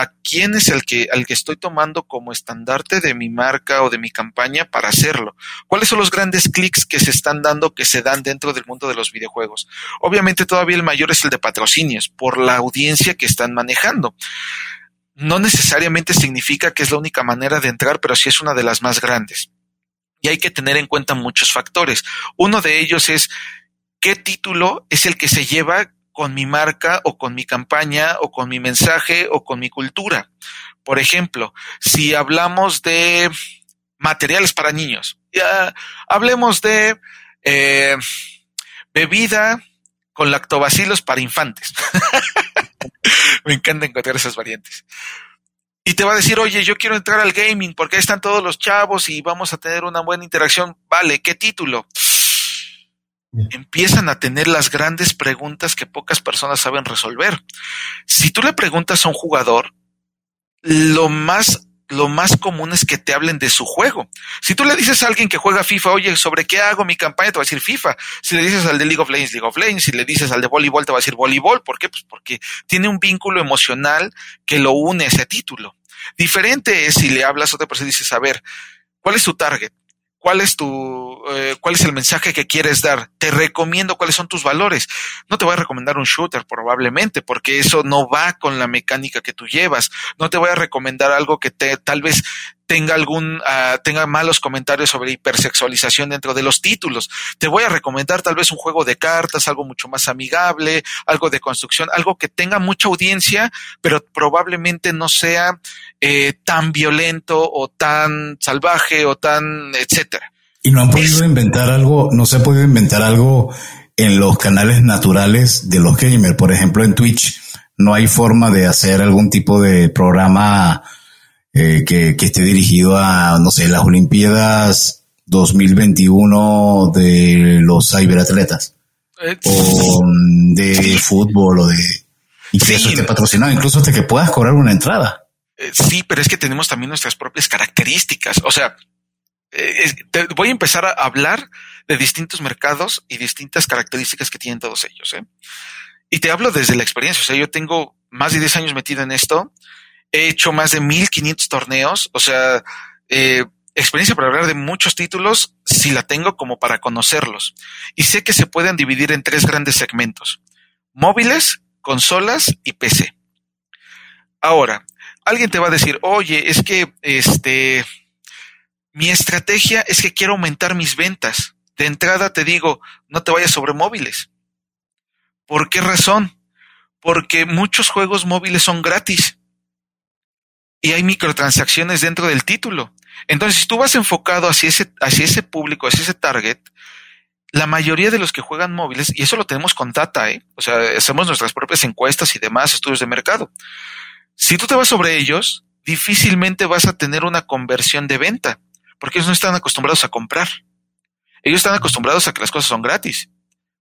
a quién es el que, al que estoy tomando como estandarte de mi marca o de mi campaña para hacerlo. ¿Cuáles son los grandes clics que se están dando, que se dan dentro del mundo de los videojuegos? Obviamente todavía el mayor es el de patrocinios, por la audiencia que están manejando. No necesariamente significa que es la única manera de entrar, pero sí es una de las más grandes. Y hay que tener en cuenta muchos factores. Uno de ellos es qué título es el que se lleva con mi marca o con mi campaña o con mi mensaje o con mi cultura. Por ejemplo, si hablamos de materiales para niños, ya hablemos de eh, bebida con lactobacilos para infantes. Me encanta encontrar esas variantes. Y te va a decir, oye, yo quiero entrar al gaming porque ahí están todos los chavos y vamos a tener una buena interacción. Vale, ¿qué título? Empiezan a tener las grandes preguntas que pocas personas saben resolver. Si tú le preguntas a un jugador, lo más lo más común es que te hablen de su juego. Si tú le dices a alguien que juega FIFA, oye, ¿sobre qué hago mi campaña? Te va a decir FIFA. Si le dices al de League of Legends, League of Legends. Si le dices al de voleibol, te va a decir voleibol. ¿Por qué? Pues porque tiene un vínculo emocional que lo une a ese título. Diferente es si le hablas a otra persona y dices, a ver, ¿cuál es tu target? Cuál es tu, eh, cuál es el mensaje que quieres dar. Te recomiendo cuáles son tus valores. No te voy a recomendar un shooter probablemente, porque eso no va con la mecánica que tú llevas. No te voy a recomendar algo que te, tal vez tenga algún, uh, tenga malos comentarios sobre hipersexualización dentro de los títulos. Te voy a recomendar tal vez un juego de cartas, algo mucho más amigable, algo de construcción, algo que tenga mucha audiencia, pero probablemente no sea eh, tan violento o tan salvaje o tan etcétera. Y no han podido inventar algo, no se ha podido inventar algo en los canales naturales de los gamers. Por ejemplo, en Twitch no hay forma de hacer algún tipo de programa eh, que, que esté dirigido a, no sé, las Olimpiadas 2021 de los ciberatletas. O de fútbol o de... Y que eso esté patrocinado, incluso hasta que puedas cobrar una entrada. Eh, sí, pero es que tenemos también nuestras propias características. O sea, eh, te voy a empezar a hablar de distintos mercados y distintas características que tienen todos ellos. ¿eh? Y te hablo desde la experiencia. O sea, yo tengo más de 10 años metido en esto. He hecho más de 1500 torneos. O sea, experiencia para hablar de muchos títulos, si la tengo como para conocerlos. Y sé que se pueden dividir en tres grandes segmentos. Móviles, consolas y PC. Ahora, alguien te va a decir, oye, es que este, mi estrategia es que quiero aumentar mis ventas. De entrada te digo, no te vayas sobre móviles. ¿Por qué razón? Porque muchos juegos móviles son gratis y hay microtransacciones dentro del título. Entonces, si tú vas enfocado hacia ese, hacia ese público, hacia ese target, la mayoría de los que juegan móviles, y eso lo tenemos con data, ¿eh? o sea, hacemos nuestras propias encuestas y demás, estudios de mercado. Si tú te vas sobre ellos, difícilmente vas a tener una conversión de venta, porque ellos no están acostumbrados a comprar. Ellos están acostumbrados a que las cosas son gratis,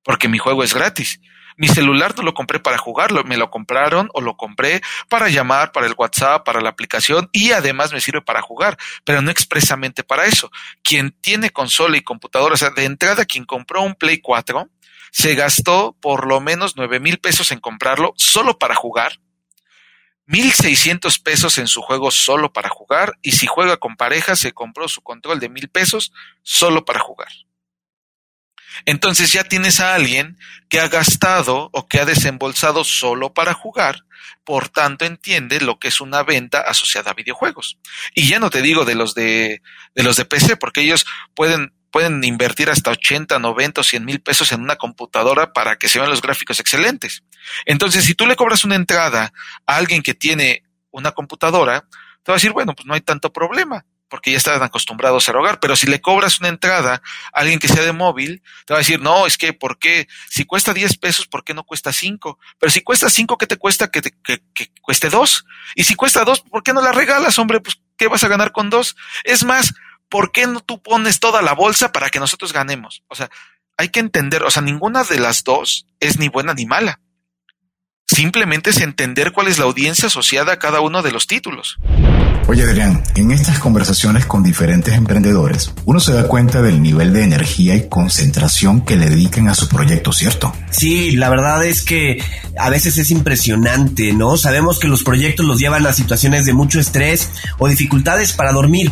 porque mi juego es gratis. Mi celular no lo compré para jugarlo, me lo compraron o lo compré para llamar, para el WhatsApp, para la aplicación y además me sirve para jugar, pero no expresamente para eso. Quien tiene consola y computadora, o sea, de entrada quien compró un Play 4, se gastó por lo menos nueve mil pesos en comprarlo solo para jugar 1.600 pesos en su juego solo para jugar y si juega con pareja se compró su control de mil pesos solo para jugar. Entonces ya tienes a alguien que ha gastado o que ha desembolsado solo para jugar, por tanto entiende lo que es una venta asociada a videojuegos. Y ya no te digo de los de, de los de PC, porque ellos pueden pueden invertir hasta 80, 90 o 100 mil pesos en una computadora para que se vean los gráficos excelentes. Entonces, si tú le cobras una entrada a alguien que tiene una computadora, te va a decir, bueno, pues no hay tanto problema, porque ya están acostumbrados a rogar, pero si le cobras una entrada a alguien que sea de móvil, te va a decir, no, es que, ¿por qué? Si cuesta 10 pesos, ¿por qué no cuesta 5? Pero si cuesta 5, ¿qué te cuesta que, que, que cueste 2? Y si cuesta 2, ¿por qué no la regalas, hombre? Pues, ¿qué vas a ganar con 2? Es más, ¿por qué no tú pones toda la bolsa para que nosotros ganemos? O sea, hay que entender, o sea, ninguna de las dos es ni buena ni mala. Simplemente es entender cuál es la audiencia asociada a cada uno de los títulos. Oye Adrián, en estas conversaciones con diferentes emprendedores, uno se da cuenta del nivel de energía y concentración que le dedican a su proyecto, ¿cierto? Sí, la verdad es que a veces es impresionante, ¿no? Sabemos que los proyectos los llevan a situaciones de mucho estrés o dificultades para dormir.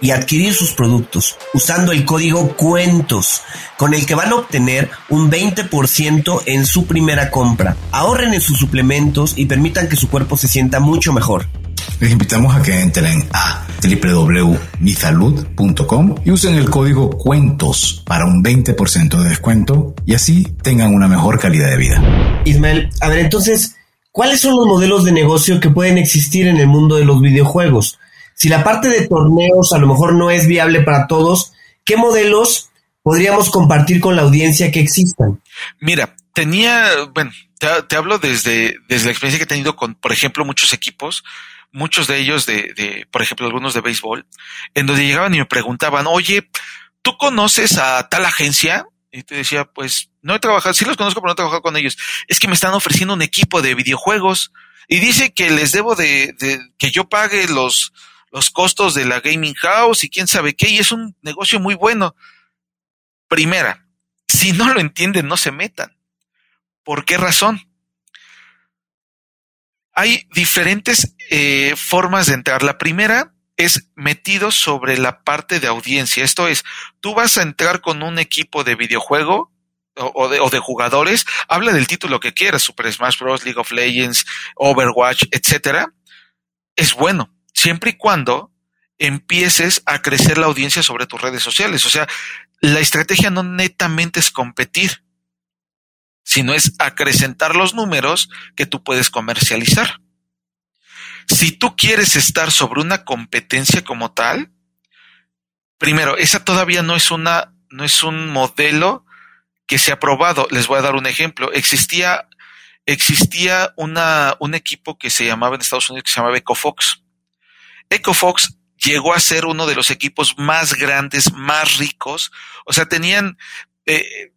y adquirir sus productos usando el código cuentos con el que van a obtener un 20% en su primera compra. Ahorren en sus suplementos y permitan que su cuerpo se sienta mucho mejor. Les invitamos a que entren a www.misalud.com y usen el código cuentos para un 20% de descuento y así tengan una mejor calidad de vida. Ismael, a ver entonces, ¿cuáles son los modelos de negocio que pueden existir en el mundo de los videojuegos? Si la parte de torneos a lo mejor no es viable para todos, ¿qué modelos podríamos compartir con la audiencia que existan? Mira, tenía, bueno, te, hablo desde, desde la experiencia que he tenido con, por ejemplo, muchos equipos muchos de ellos de, de, por ejemplo, algunos de béisbol, en donde llegaban y me preguntaban, oye, ¿tú conoces a tal agencia? Y te decía, pues no he trabajado, sí los conozco, pero no he trabajado con ellos. Es que me están ofreciendo un equipo de videojuegos y dice que les debo de, de que yo pague los, los costos de la gaming house y quién sabe qué, y es un negocio muy bueno. Primera, si no lo entienden, no se metan. ¿Por qué razón? hay diferentes eh, formas de entrar. La primera es metido sobre la parte de audiencia. Esto es, tú vas a entrar con un equipo de videojuego o, de, o de, jugadores, habla del título que quieras, Super Smash Bros., League of Legends, Overwatch, etcétera. Es bueno, siempre y cuando empieces a crecer la audiencia sobre tus redes sociales. O sea, la estrategia no netamente es competir sino es acrecentar los números que tú puedes comercializar. Si tú quieres estar sobre una competencia como tal, primero, esa todavía no es una, no es un modelo que se ha probado. Les voy a dar un ejemplo. Existía, existía una, un equipo que se llamaba en Estados Unidos que se llamaba EcoFox. EcoFox llegó a ser uno de los equipos más grandes, más ricos. O sea, tenían, eh,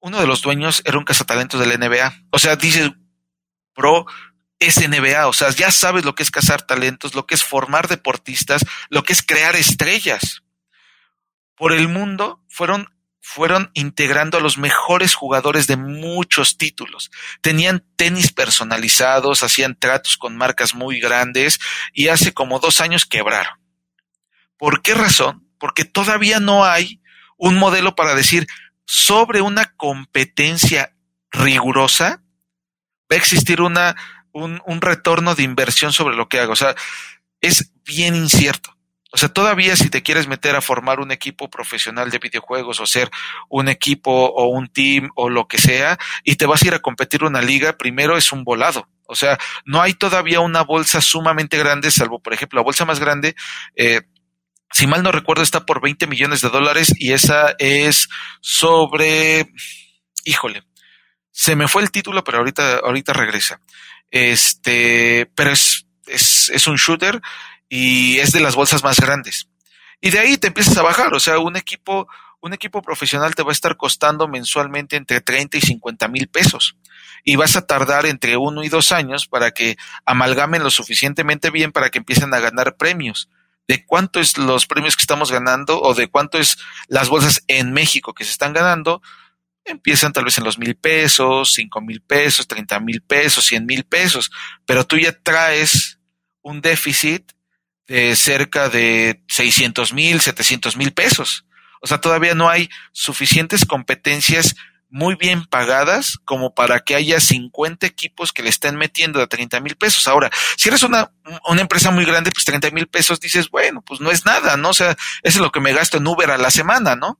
uno de los dueños era un cazatalentos de la NBA. O sea, dice pro es NBA, o sea, ya sabes lo que es cazar talentos, lo que es formar deportistas, lo que es crear estrellas. Por el mundo fueron fueron integrando a los mejores jugadores de muchos títulos. Tenían tenis personalizados, hacían tratos con marcas muy grandes y hace como dos años quebraron. ¿Por qué razón? Porque todavía no hay un modelo para decir, sobre una competencia rigurosa, va a existir una, un, un, retorno de inversión sobre lo que hago. O sea, es bien incierto. O sea, todavía si te quieres meter a formar un equipo profesional de videojuegos o ser un equipo o un team o lo que sea y te vas a ir a competir una liga, primero es un volado. O sea, no hay todavía una bolsa sumamente grande, salvo por ejemplo la bolsa más grande, eh, si mal no recuerdo, está por 20 millones de dólares y esa es sobre, híjole, se me fue el título, pero ahorita, ahorita regresa. Este, pero es, es, es un shooter y es de las bolsas más grandes. Y de ahí te empiezas a bajar, o sea, un equipo, un equipo profesional te va a estar costando mensualmente entre 30 y 50 mil pesos. Y vas a tardar entre uno y dos años para que amalgamen lo suficientemente bien para que empiecen a ganar premios de cuánto es los premios que estamos ganando o de cuánto es las bolsas en México que se están ganando, empiezan tal vez en los mil pesos, cinco mil pesos, treinta mil pesos, cien mil pesos, pero tú ya traes un déficit de cerca de seiscientos mil, setecientos mil pesos. O sea, todavía no hay suficientes competencias muy bien pagadas como para que haya 50 equipos que le estén metiendo a 30 mil pesos. Ahora, si eres una, una empresa muy grande, pues 30 mil pesos dices, bueno, pues no es nada, ¿no? O sea, eso es lo que me gasto en Uber a la semana, ¿no?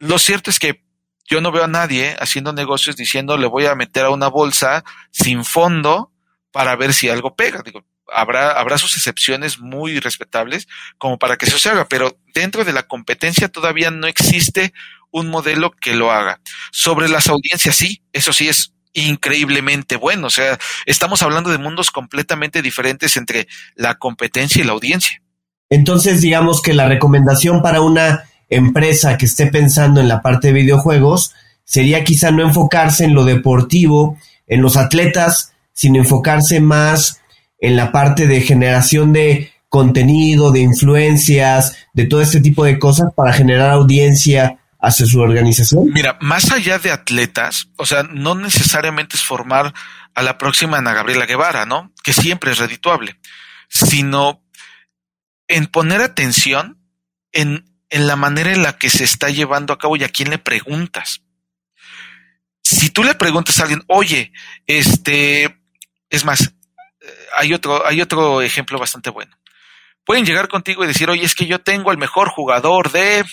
Lo cierto es que yo no veo a nadie haciendo negocios diciendo le voy a meter a una bolsa sin fondo para ver si algo pega. Digo, habrá, habrá sus excepciones muy respetables como para que eso se haga, pero dentro de la competencia todavía no existe un modelo que lo haga. Sobre las audiencias, sí, eso sí es increíblemente bueno. O sea, estamos hablando de mundos completamente diferentes entre la competencia y la audiencia. Entonces, digamos que la recomendación para una empresa que esté pensando en la parte de videojuegos sería quizá no enfocarse en lo deportivo, en los atletas, sino enfocarse más en la parte de generación de contenido, de influencias, de todo este tipo de cosas para generar audiencia hacia su organización? Mira, más allá de atletas, o sea, no necesariamente es formar a la próxima Ana Gabriela Guevara, ¿no? Que siempre es redituable, sino en poner atención en, en la manera en la que se está llevando a cabo y a quién le preguntas. Si tú le preguntas a alguien, oye, este, es más, hay otro, hay otro ejemplo bastante bueno. Pueden llegar contigo y decir, oye, es que yo tengo el mejor jugador de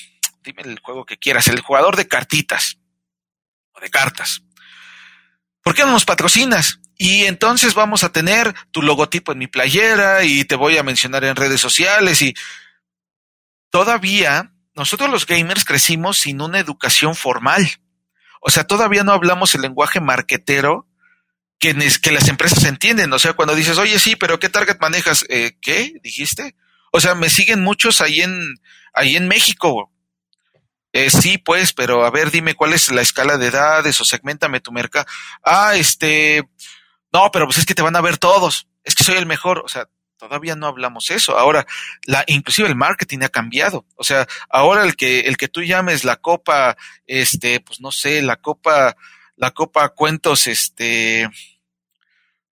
dime el juego que quieras, el jugador de cartitas o de cartas. ¿Por qué no nos patrocinas? Y entonces vamos a tener tu logotipo en mi playera y te voy a mencionar en redes sociales y todavía nosotros los gamers crecimos sin una educación formal. O sea, todavía no hablamos el lenguaje marquetero que, que las empresas entienden. O sea, cuando dices, oye, sí, pero ¿qué target manejas? Eh, ¿Qué? ¿Dijiste? O sea, me siguen muchos ahí en, ahí en México. Eh, sí, pues, pero a ver, dime cuál es la escala de edades o segmentame tu mercado. Ah, este, no, pero pues es que te van a ver todos. Es que soy el mejor. O sea, todavía no hablamos eso. Ahora, la, inclusive el marketing ha cambiado. O sea, ahora el que, el que tú llames la copa, este, pues no sé, la copa, la copa cuentos, este,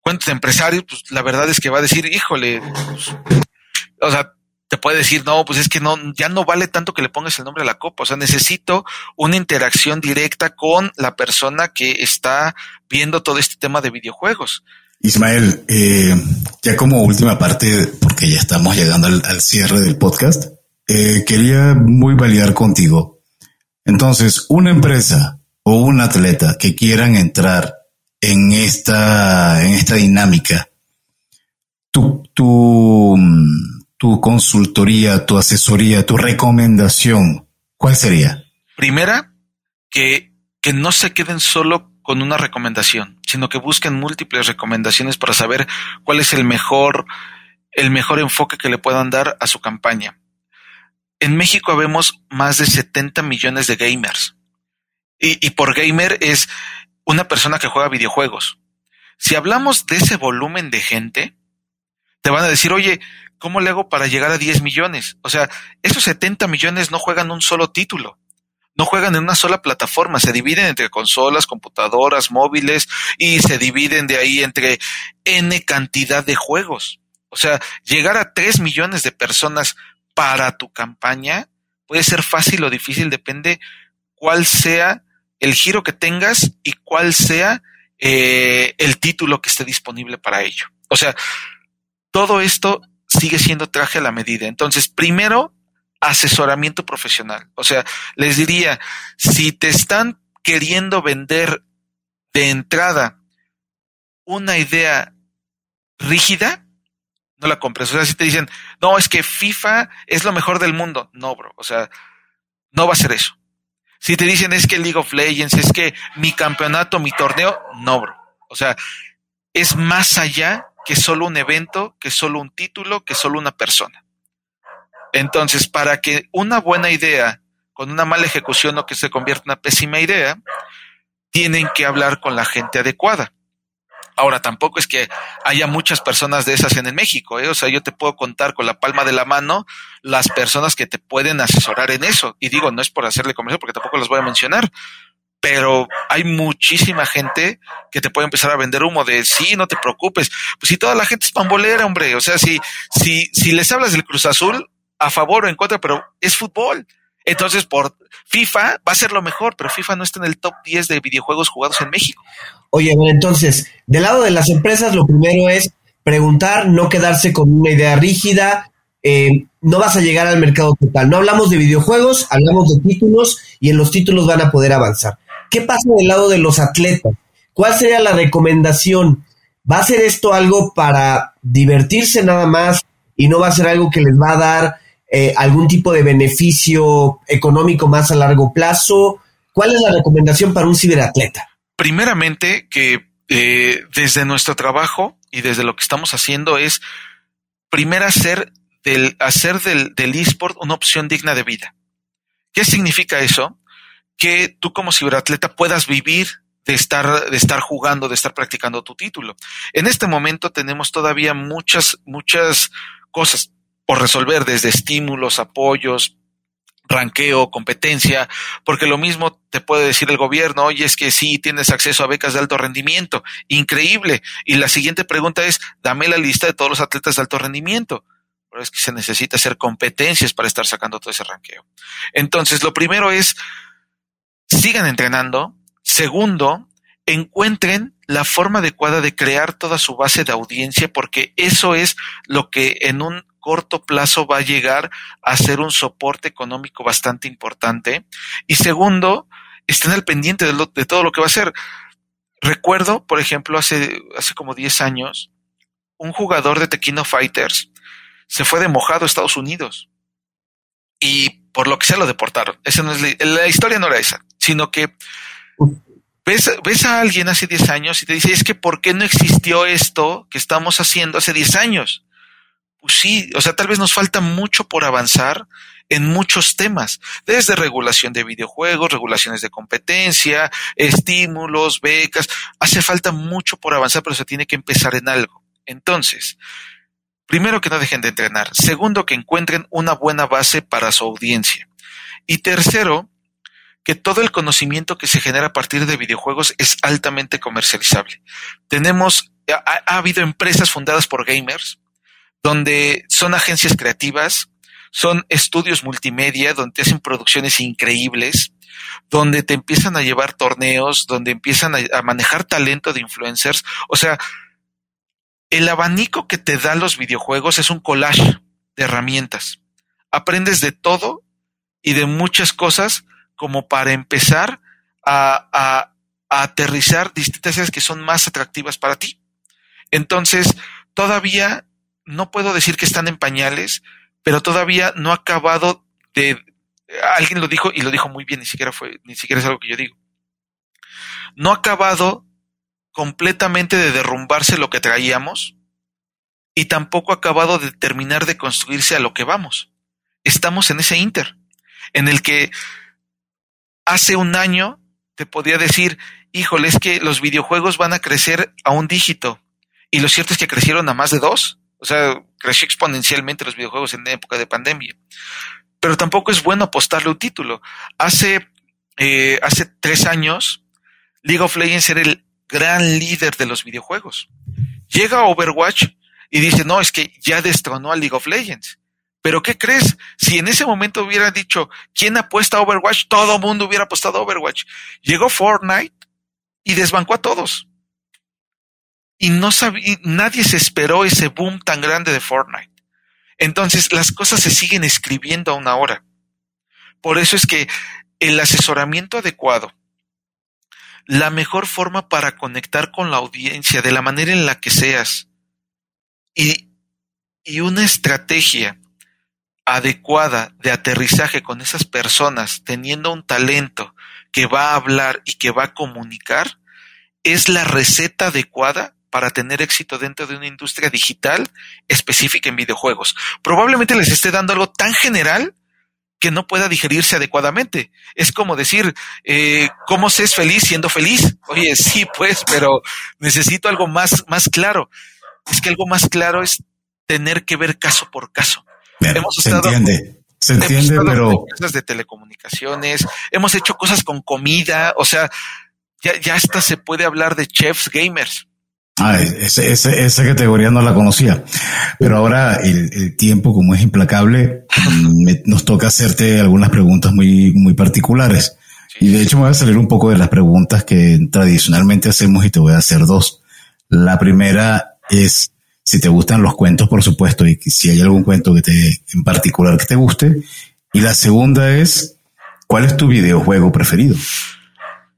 cuentos de empresarios, pues la verdad es que va a decir, híjole, pues, o sea, te puede decir, no, pues es que no, ya no vale tanto que le pongas el nombre a la copa. O sea, necesito una interacción directa con la persona que está viendo todo este tema de videojuegos. Ismael, eh, ya como última parte, porque ya estamos llegando al, cierre del podcast, eh, quería muy validar contigo. Entonces, una empresa o un atleta que quieran entrar en esta, en esta dinámica, tú, tú, tu consultoría, tu asesoría, tu recomendación, ¿cuál sería? Primera, que, que no se queden solo con una recomendación, sino que busquen múltiples recomendaciones para saber cuál es el mejor, el mejor enfoque que le puedan dar a su campaña. En México vemos más de 70 millones de gamers. Y, y por gamer es una persona que juega videojuegos. Si hablamos de ese volumen de gente, te van a decir, oye, ¿cómo le hago para llegar a 10 millones? O sea, esos 70 millones no juegan un solo título. No juegan en una sola plataforma, se dividen entre consolas, computadoras, móviles y se dividen de ahí entre N cantidad de juegos. O sea, llegar a 3 millones de personas para tu campaña puede ser fácil o difícil, depende cuál sea el giro que tengas y cuál sea eh, el título que esté disponible para ello. O sea, todo esto sigue siendo traje a la medida. Entonces, primero, asesoramiento profesional. O sea, les diría, si te están queriendo vender de entrada una idea rígida, no la compres. O sea, si te dicen, no, es que FIFA es lo mejor del mundo. No, bro. O sea, no va a ser eso. Si te dicen es que League of Legends, es que mi campeonato, mi torneo, no, bro. O sea, es más allá que solo un evento, que solo un título, que solo una persona. Entonces, para que una buena idea con una mala ejecución o que se convierta en una pésima idea, tienen que hablar con la gente adecuada. Ahora, tampoco es que haya muchas personas de esas en el México, ¿eh? o sea, yo te puedo contar con la palma de la mano las personas que te pueden asesorar en eso. Y digo, no es por hacerle comercio, porque tampoco las voy a mencionar, pero hay muchísima gente que te puede empezar a vender humo de sí, no te preocupes. Pues si toda la gente es pambolera, hombre, o sea, si, si, si les hablas del Cruz Azul, a favor o en contra, pero es fútbol. Entonces, por FIFA va a ser lo mejor, pero FIFA no está en el top 10 de videojuegos jugados en México. Oye, bueno, entonces, del lado de las empresas, lo primero es preguntar, no quedarse con una idea rígida, eh, no vas a llegar al mercado total. No hablamos de videojuegos, hablamos de títulos y en los títulos van a poder avanzar. ¿Qué pasa del lado de los atletas? ¿Cuál sería la recomendación? ¿Va a ser esto algo para divertirse nada más y no va a ser algo que les va a dar eh, algún tipo de beneficio económico más a largo plazo? ¿Cuál es la recomendación para un ciberatleta? primeramente que eh, desde nuestro trabajo y desde lo que estamos haciendo es primero hacer del, hacer del, del eSport una opción digna de vida. ¿Qué significa eso? Que tú como ciberatleta puedas vivir de estar, de estar jugando, de estar practicando tu título. En este momento tenemos todavía muchas, muchas cosas por resolver, desde estímulos, apoyos, ranqueo, competencia, porque lo mismo te puede decir el gobierno, oye, es que sí, tienes acceso a becas de alto rendimiento, increíble. Y la siguiente pregunta es, dame la lista de todos los atletas de alto rendimiento. Pero es que se necesita hacer competencias para estar sacando todo ese ranqueo. Entonces, lo primero es, sigan entrenando. Segundo, encuentren la forma adecuada de crear toda su base de audiencia, porque eso es lo que en un corto plazo va a llegar a ser un soporte económico bastante importante. Y segundo, estén al pendiente de, de todo lo que va a ser. Recuerdo, por ejemplo, hace, hace como 10 años, un jugador de Tequino Fighters se fue de mojado a Estados Unidos. Y por lo que sea lo deportaron. Esa no es la, la historia no era esa, sino que ves, ves a alguien hace 10 años y te dice, es que ¿por qué no existió esto que estamos haciendo hace 10 años? Pues sí, o sea, tal vez nos falta mucho por avanzar en muchos temas, desde regulación de videojuegos, regulaciones de competencia, estímulos, becas. Hace falta mucho por avanzar, pero se tiene que empezar en algo. Entonces, primero que no dejen de entrenar. Segundo, que encuentren una buena base para su audiencia. Y tercero, que todo el conocimiento que se genera a partir de videojuegos es altamente comercializable. Tenemos, ha, ha habido empresas fundadas por gamers, donde son agencias creativas, son estudios multimedia, donde te hacen producciones increíbles, donde te empiezan a llevar torneos, donde empiezan a, manejar talento de influencers. O sea, el abanico que te dan los videojuegos es un collage de herramientas. Aprendes de todo y de muchas cosas como para empezar a, a, a aterrizar distintas áreas que son más atractivas para ti. Entonces, todavía no puedo decir que están en pañales, pero todavía no ha acabado de. Alguien lo dijo y lo dijo muy bien, ni siquiera fue, ni siquiera es algo que yo digo. No ha acabado completamente de derrumbarse lo que traíamos y tampoco ha acabado de terminar de construirse a lo que vamos. Estamos en ese inter, en el que hace un año te podía decir, híjole, es que los videojuegos van a crecer a un dígito. Y lo cierto es que crecieron a más de dos. O sea, creció exponencialmente los videojuegos en época de pandemia. Pero tampoco es bueno apostarle un título. Hace, eh, hace tres años, League of Legends era el gran líder de los videojuegos. Llega Overwatch y dice, no, es que ya destronó a League of Legends. Pero ¿qué crees? Si en ese momento hubieran dicho, ¿quién apuesta a Overwatch? Todo mundo hubiera apostado a Overwatch. Llegó Fortnite y desbancó a todos. Y no sabía, nadie se esperó ese boom tan grande de Fortnite. Entonces las cosas se siguen escribiendo a una hora. Por eso es que el asesoramiento adecuado, la mejor forma para conectar con la audiencia de la manera en la que seas y, y una estrategia adecuada de aterrizaje con esas personas, teniendo un talento que va a hablar y que va a comunicar, es la receta adecuada para tener éxito dentro de una industria digital específica en videojuegos. Probablemente les esté dando algo tan general que no pueda digerirse adecuadamente. Es como decir, eh, ¿cómo se es feliz siendo feliz? Oye, sí, pues, pero necesito algo más, más claro. Es que algo más claro es tener que ver caso por caso. Bien, hemos se estado, entiende, se entiende, pero cosas de telecomunicaciones, hemos hecho cosas con comida, o sea, ya, ya hasta se puede hablar de chefs gamers. Ah, ese, ese, esa categoría no la conocía, pero ahora el, el tiempo, como es implacable, me, nos toca hacerte algunas preguntas muy, muy particulares. Y de hecho me voy a salir un poco de las preguntas que tradicionalmente hacemos y te voy a hacer dos. La primera es, si te gustan los cuentos, por supuesto, y si hay algún cuento que te, en particular que te guste. Y la segunda es, ¿cuál es tu videojuego preferido?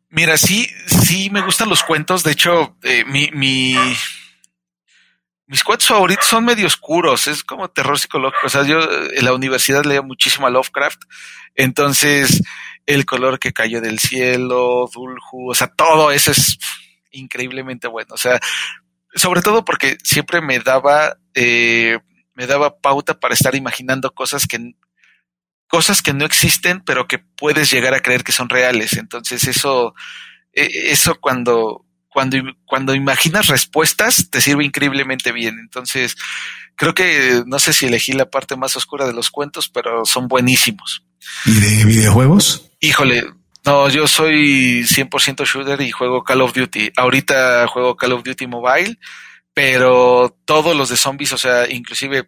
Mira, sí, sí me gustan los cuentos. De hecho, eh, mi, mi, mis cuentos favoritos son medio oscuros. Es como terror psicológico. O sea, yo en la universidad leía muchísimo a Lovecraft. Entonces, el color que cayó del cielo, Dulhu, o sea, todo eso es increíblemente bueno. O sea, sobre todo porque siempre me daba, eh, me daba pauta para estar imaginando cosas que, cosas que no existen, pero que puedes llegar a creer que son reales. Entonces, eso, e, eso cuando, cuando, cuando imaginas respuestas, te sirve increíblemente bien. Entonces, creo que no sé si elegí la parte más oscura de los cuentos, pero son buenísimos. ¿Y de videojuegos? Híjole, no, yo soy 100% shooter y juego Call of Duty. Ahorita juego Call of Duty Mobile, pero todos los de zombies, o sea, inclusive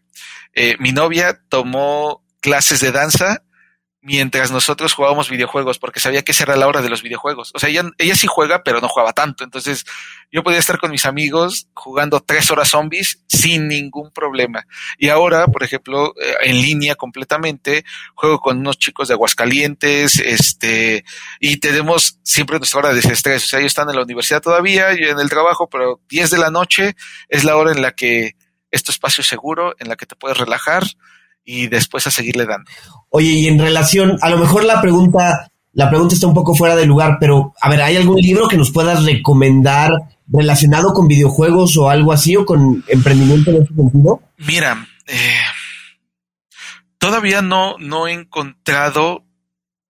eh, mi novia tomó clases de danza mientras nosotros jugábamos videojuegos, porque sabía que esa era la hora de los videojuegos. O sea, ella, ella sí juega, pero no jugaba tanto. Entonces, yo podía estar con mis amigos jugando tres horas zombies sin ningún problema. Y ahora, por ejemplo, eh, en línea completamente, juego con unos chicos de Aguascalientes, este, y tenemos siempre nuestra hora de desestrés. O sea, ellos están en la universidad todavía, yo en el trabajo, pero 10 de la noche es la hora en la que es tu espacio seguro, en la que te puedes relajar y después a seguirle dando. Oye, y en relación, a lo mejor la pregunta, la pregunta está un poco fuera de lugar, pero a ver, ¿hay algún libro que nos puedas recomendar relacionado con videojuegos o algo así o con emprendimiento en ese sentido? Mira, eh, todavía no, no he encontrado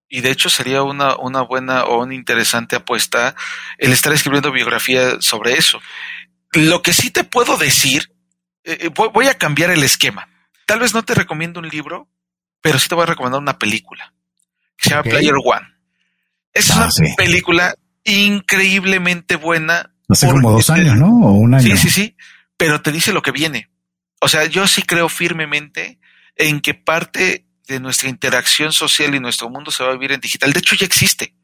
y de hecho sería una, una buena o una interesante apuesta el estar escribiendo biografía sobre eso. Lo que sí te puedo decir, eh, voy, a cambiar el esquema. Tal vez no te recomiendo un libro, pero sí te voy a recomendar una película que se llama Player One. Es ah, una película increíblemente buena. Hace como dos años, ¿no? O un año. Sí, sí, sí. Pero te dice lo que viene. O sea, yo sí creo firmemente en que parte de nuestra interacción social y nuestro mundo se va a vivir en digital. De hecho, ya existe.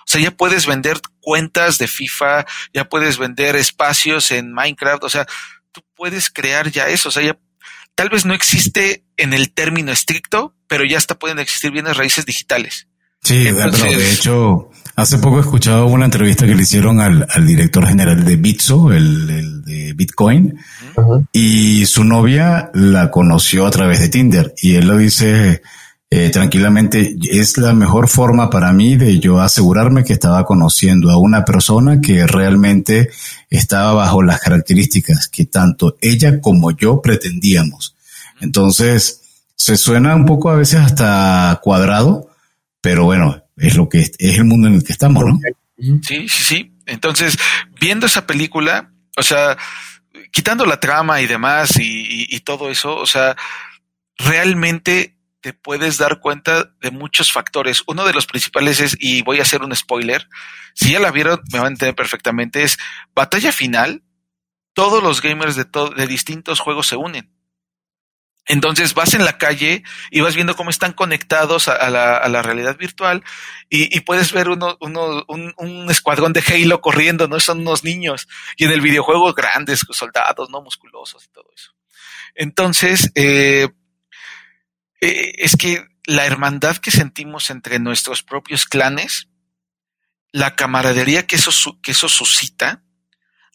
O sea, ya puedes vender cuentas de FIFA, ya puedes vender espacios en Minecraft. O sea, tú puedes crear ya eso. O sea, ya tal vez no existe en el término estricto, pero ya hasta pueden existir bienes raíces digitales. Sí, de hecho, hace poco he escuchado una entrevista que le hicieron al, director general de Bitso, el, de Bitcoin, y su novia la conoció a través de Tinder y él lo dice eh, tranquilamente, es la mejor forma para mí de yo asegurarme que estaba conociendo a una persona que realmente estaba bajo las características que tanto ella como yo pretendíamos. Entonces, se suena un poco a veces hasta cuadrado, pero bueno, es lo que es, el mundo en el que estamos, ¿no? Sí, sí, sí. Entonces, viendo esa película, o sea, quitando la trama y demás y todo eso, o sea, realmente te puedes dar cuenta de muchos factores. Uno de los principales es, y voy a hacer un spoiler, si ya la vieron, me van a entender perfectamente, es batalla final, todos los gamers de, de distintos juegos se unen. Entonces vas en la calle y vas viendo cómo están conectados a, la, realidad virtual y, puedes ver uno, uno, un, escuadrón de Halo corriendo, ¿no? Son unos niños. Y en el videojuego grandes soldados, ¿no? Musculosos y todo eso. Entonces, eh, eh, es que la hermandad que sentimos entre nuestros propios clanes, la camaradería que eso, que eso suscita,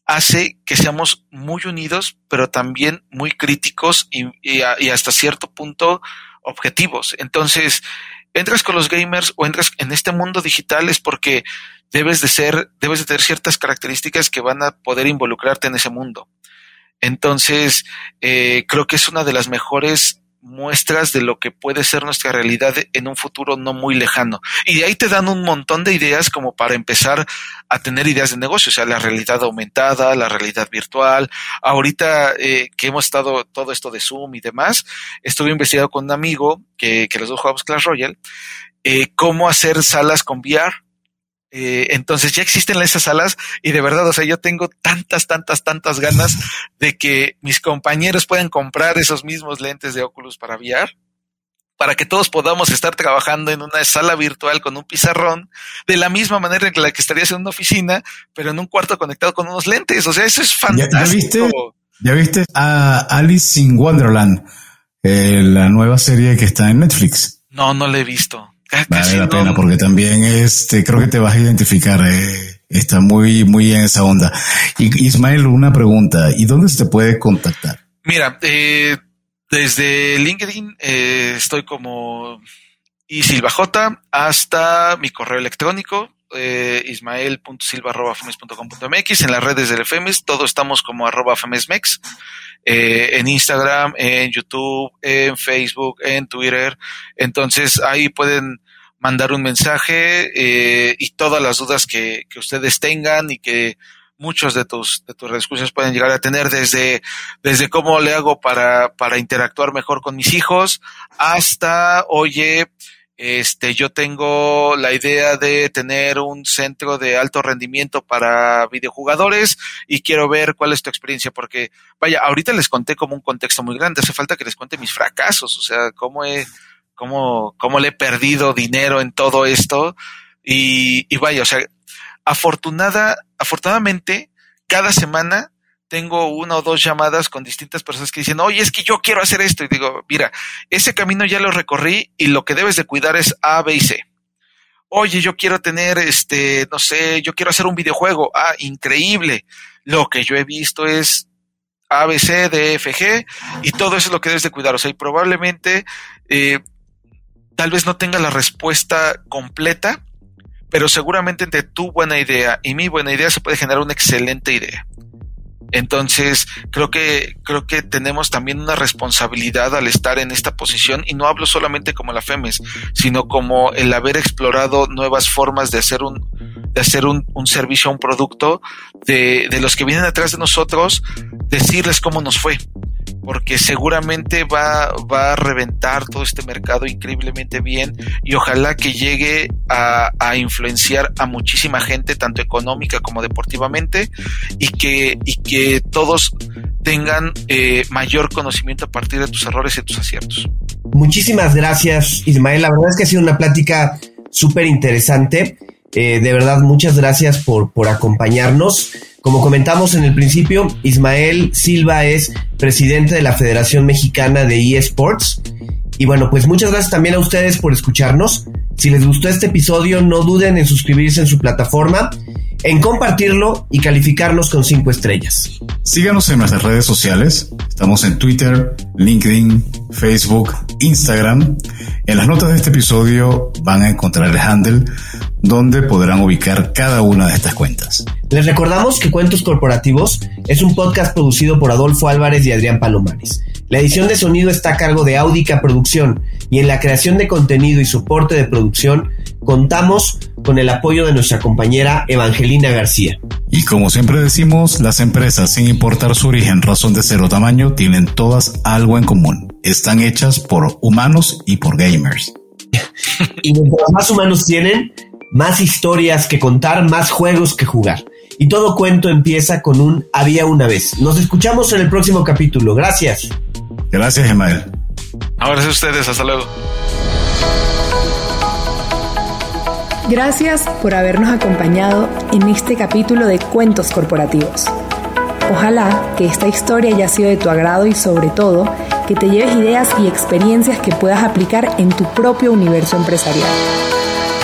hace que seamos muy unidos, pero también muy críticos y, hasta cierto punto objetivos. Entonces, entras con los gamers o entras en este mundo digital es porque debes de ser, debes de tener ciertas características que van a poder involucrarte en ese mundo. Entonces, eh, creo que es una de las mejores muestras de lo que puede ser nuestra realidad en un futuro no muy lejano. Y de ahí te dan un montón de ideas como para empezar a tener ideas de negocio, o sea, la realidad aumentada, la realidad virtual. Ahorita eh, que hemos estado todo esto de Zoom y demás, estuve investigando con un amigo que, que los dos jugamos Clash Royale, eh, cómo hacer salas con VR eh, entonces ya existen esas salas y de verdad, o sea, yo tengo tantas, tantas, tantas ganas de que mis compañeros puedan comprar esos mismos lentes de Oculus para VR para que todos podamos estar trabajando en una sala virtual con un pizarrón, de la misma manera en la que estarías en una oficina, pero en un cuarto conectado con unos lentes. O sea, eso es fantástico. ¿Ya, viste, a Alice in Wonderland, eh, la nueva serie que está en Netflix? No, no la he visto. Vale la pena porque también este, creo que te vas a identificar. Eh, está muy, muy en esa onda. Y Ismael, una pregunta. ¿Y dónde se te puede contactar? Mira, eh, desde LinkedIn eh, estoy como y Silva J hasta mi correo electrónico eh, ismael.silva.femes.com.mx en las redes del FEMES, todos estamos como arroba FEMESMEX, eh, en Instagram, en YouTube, en Facebook, en Twitter, entonces ahí pueden mandar un mensaje eh, y todas las dudas que, que ustedes tengan y que muchos de tus, de tus discusiones pueden llegar a tener desde, desde cómo le hago para, para interactuar mejor con mis hijos hasta, oye, este, yo tengo la idea de tener un centro de alto rendimiento para videojugadores y quiero ver cuál es tu experiencia, porque vaya, ahorita les conté como un contexto muy grande, hace falta que les cuente mis fracasos, o sea, cómo he, cómo, cómo le he perdido dinero en todo esto y, y vaya, o sea, afortunada, afortunadamente, cada semana tengo una o dos llamadas con distintas personas que dicen, oye, es que yo quiero hacer esto. Y digo, mira, ese camino ya lo recorrí y lo que debes de cuidar es A, B y C. Oye, yo quiero tener, este, no sé, yo quiero hacer un videojuego. Ah, increíble. Lo que yo he visto es A, B, C, D, F, G y todo eso es lo que debes de cuidar. O sea, y probablemente, eh, tal vez no tenga la respuesta completa, pero seguramente entre tu buena idea y mi buena idea se puede generar una excelente idea. Entonces, creo que, creo que tenemos también una responsabilidad al estar en esta posición, y no hablo solamente como la FEMES, sino como el haber explorado nuevas formas de hacer un, de hacer un, un servicio un producto, de, de los que vienen atrás de nosotros, decirles cómo nos fue porque seguramente va, va a reventar todo este mercado increíblemente bien y ojalá que llegue a, influenciar a muchísima gente, tanto económica como deportivamente, y que, y que todos tengan eh, mayor conocimiento a partir de tus errores y tus aciertos. Muchísimas gracias, Ismael. La verdad es que ha sido una plática súper interesante. Eh, de verdad, muchas gracias por, por acompañarnos. Como comentamos en el principio, Ismael Silva es presidente de la Federación Mexicana de eSports. Y bueno, pues muchas gracias también a ustedes por escucharnos. Si les gustó este episodio, no duden en suscribirse en su plataforma, en compartirlo y calificarnos con cinco estrellas. Síganos en nuestras redes sociales. Estamos en Twitter, LinkedIn, Facebook, Instagram. En las notas de este episodio van a encontrar el handle donde podrán ubicar cada una de estas cuentas. Les recordamos que Cuentos Corporativos es un podcast producido por Adolfo Álvarez y Adrián Palomares. La edición de sonido está a cargo de Audica Producción y en la creación de contenido y soporte de producción contamos con el apoyo de nuestra compañera Evangelina García. Y como siempre decimos, las empresas, sin importar su origen, razón de ser o tamaño, tienen todas algo en común. Están hechas por humanos y por gamers. y mientras más humanos tienen, más historias que contar, más juegos que jugar. Y todo cuento empieza con un había una vez. Nos escuchamos en el próximo capítulo. Gracias. Gracias, Gemael. Ahora ustedes. Hasta luego. Gracias por habernos acompañado en este capítulo de Cuentos Corporativos. Ojalá que esta historia haya sido de tu agrado y sobre todo que te lleves ideas y experiencias que puedas aplicar en tu propio universo empresarial.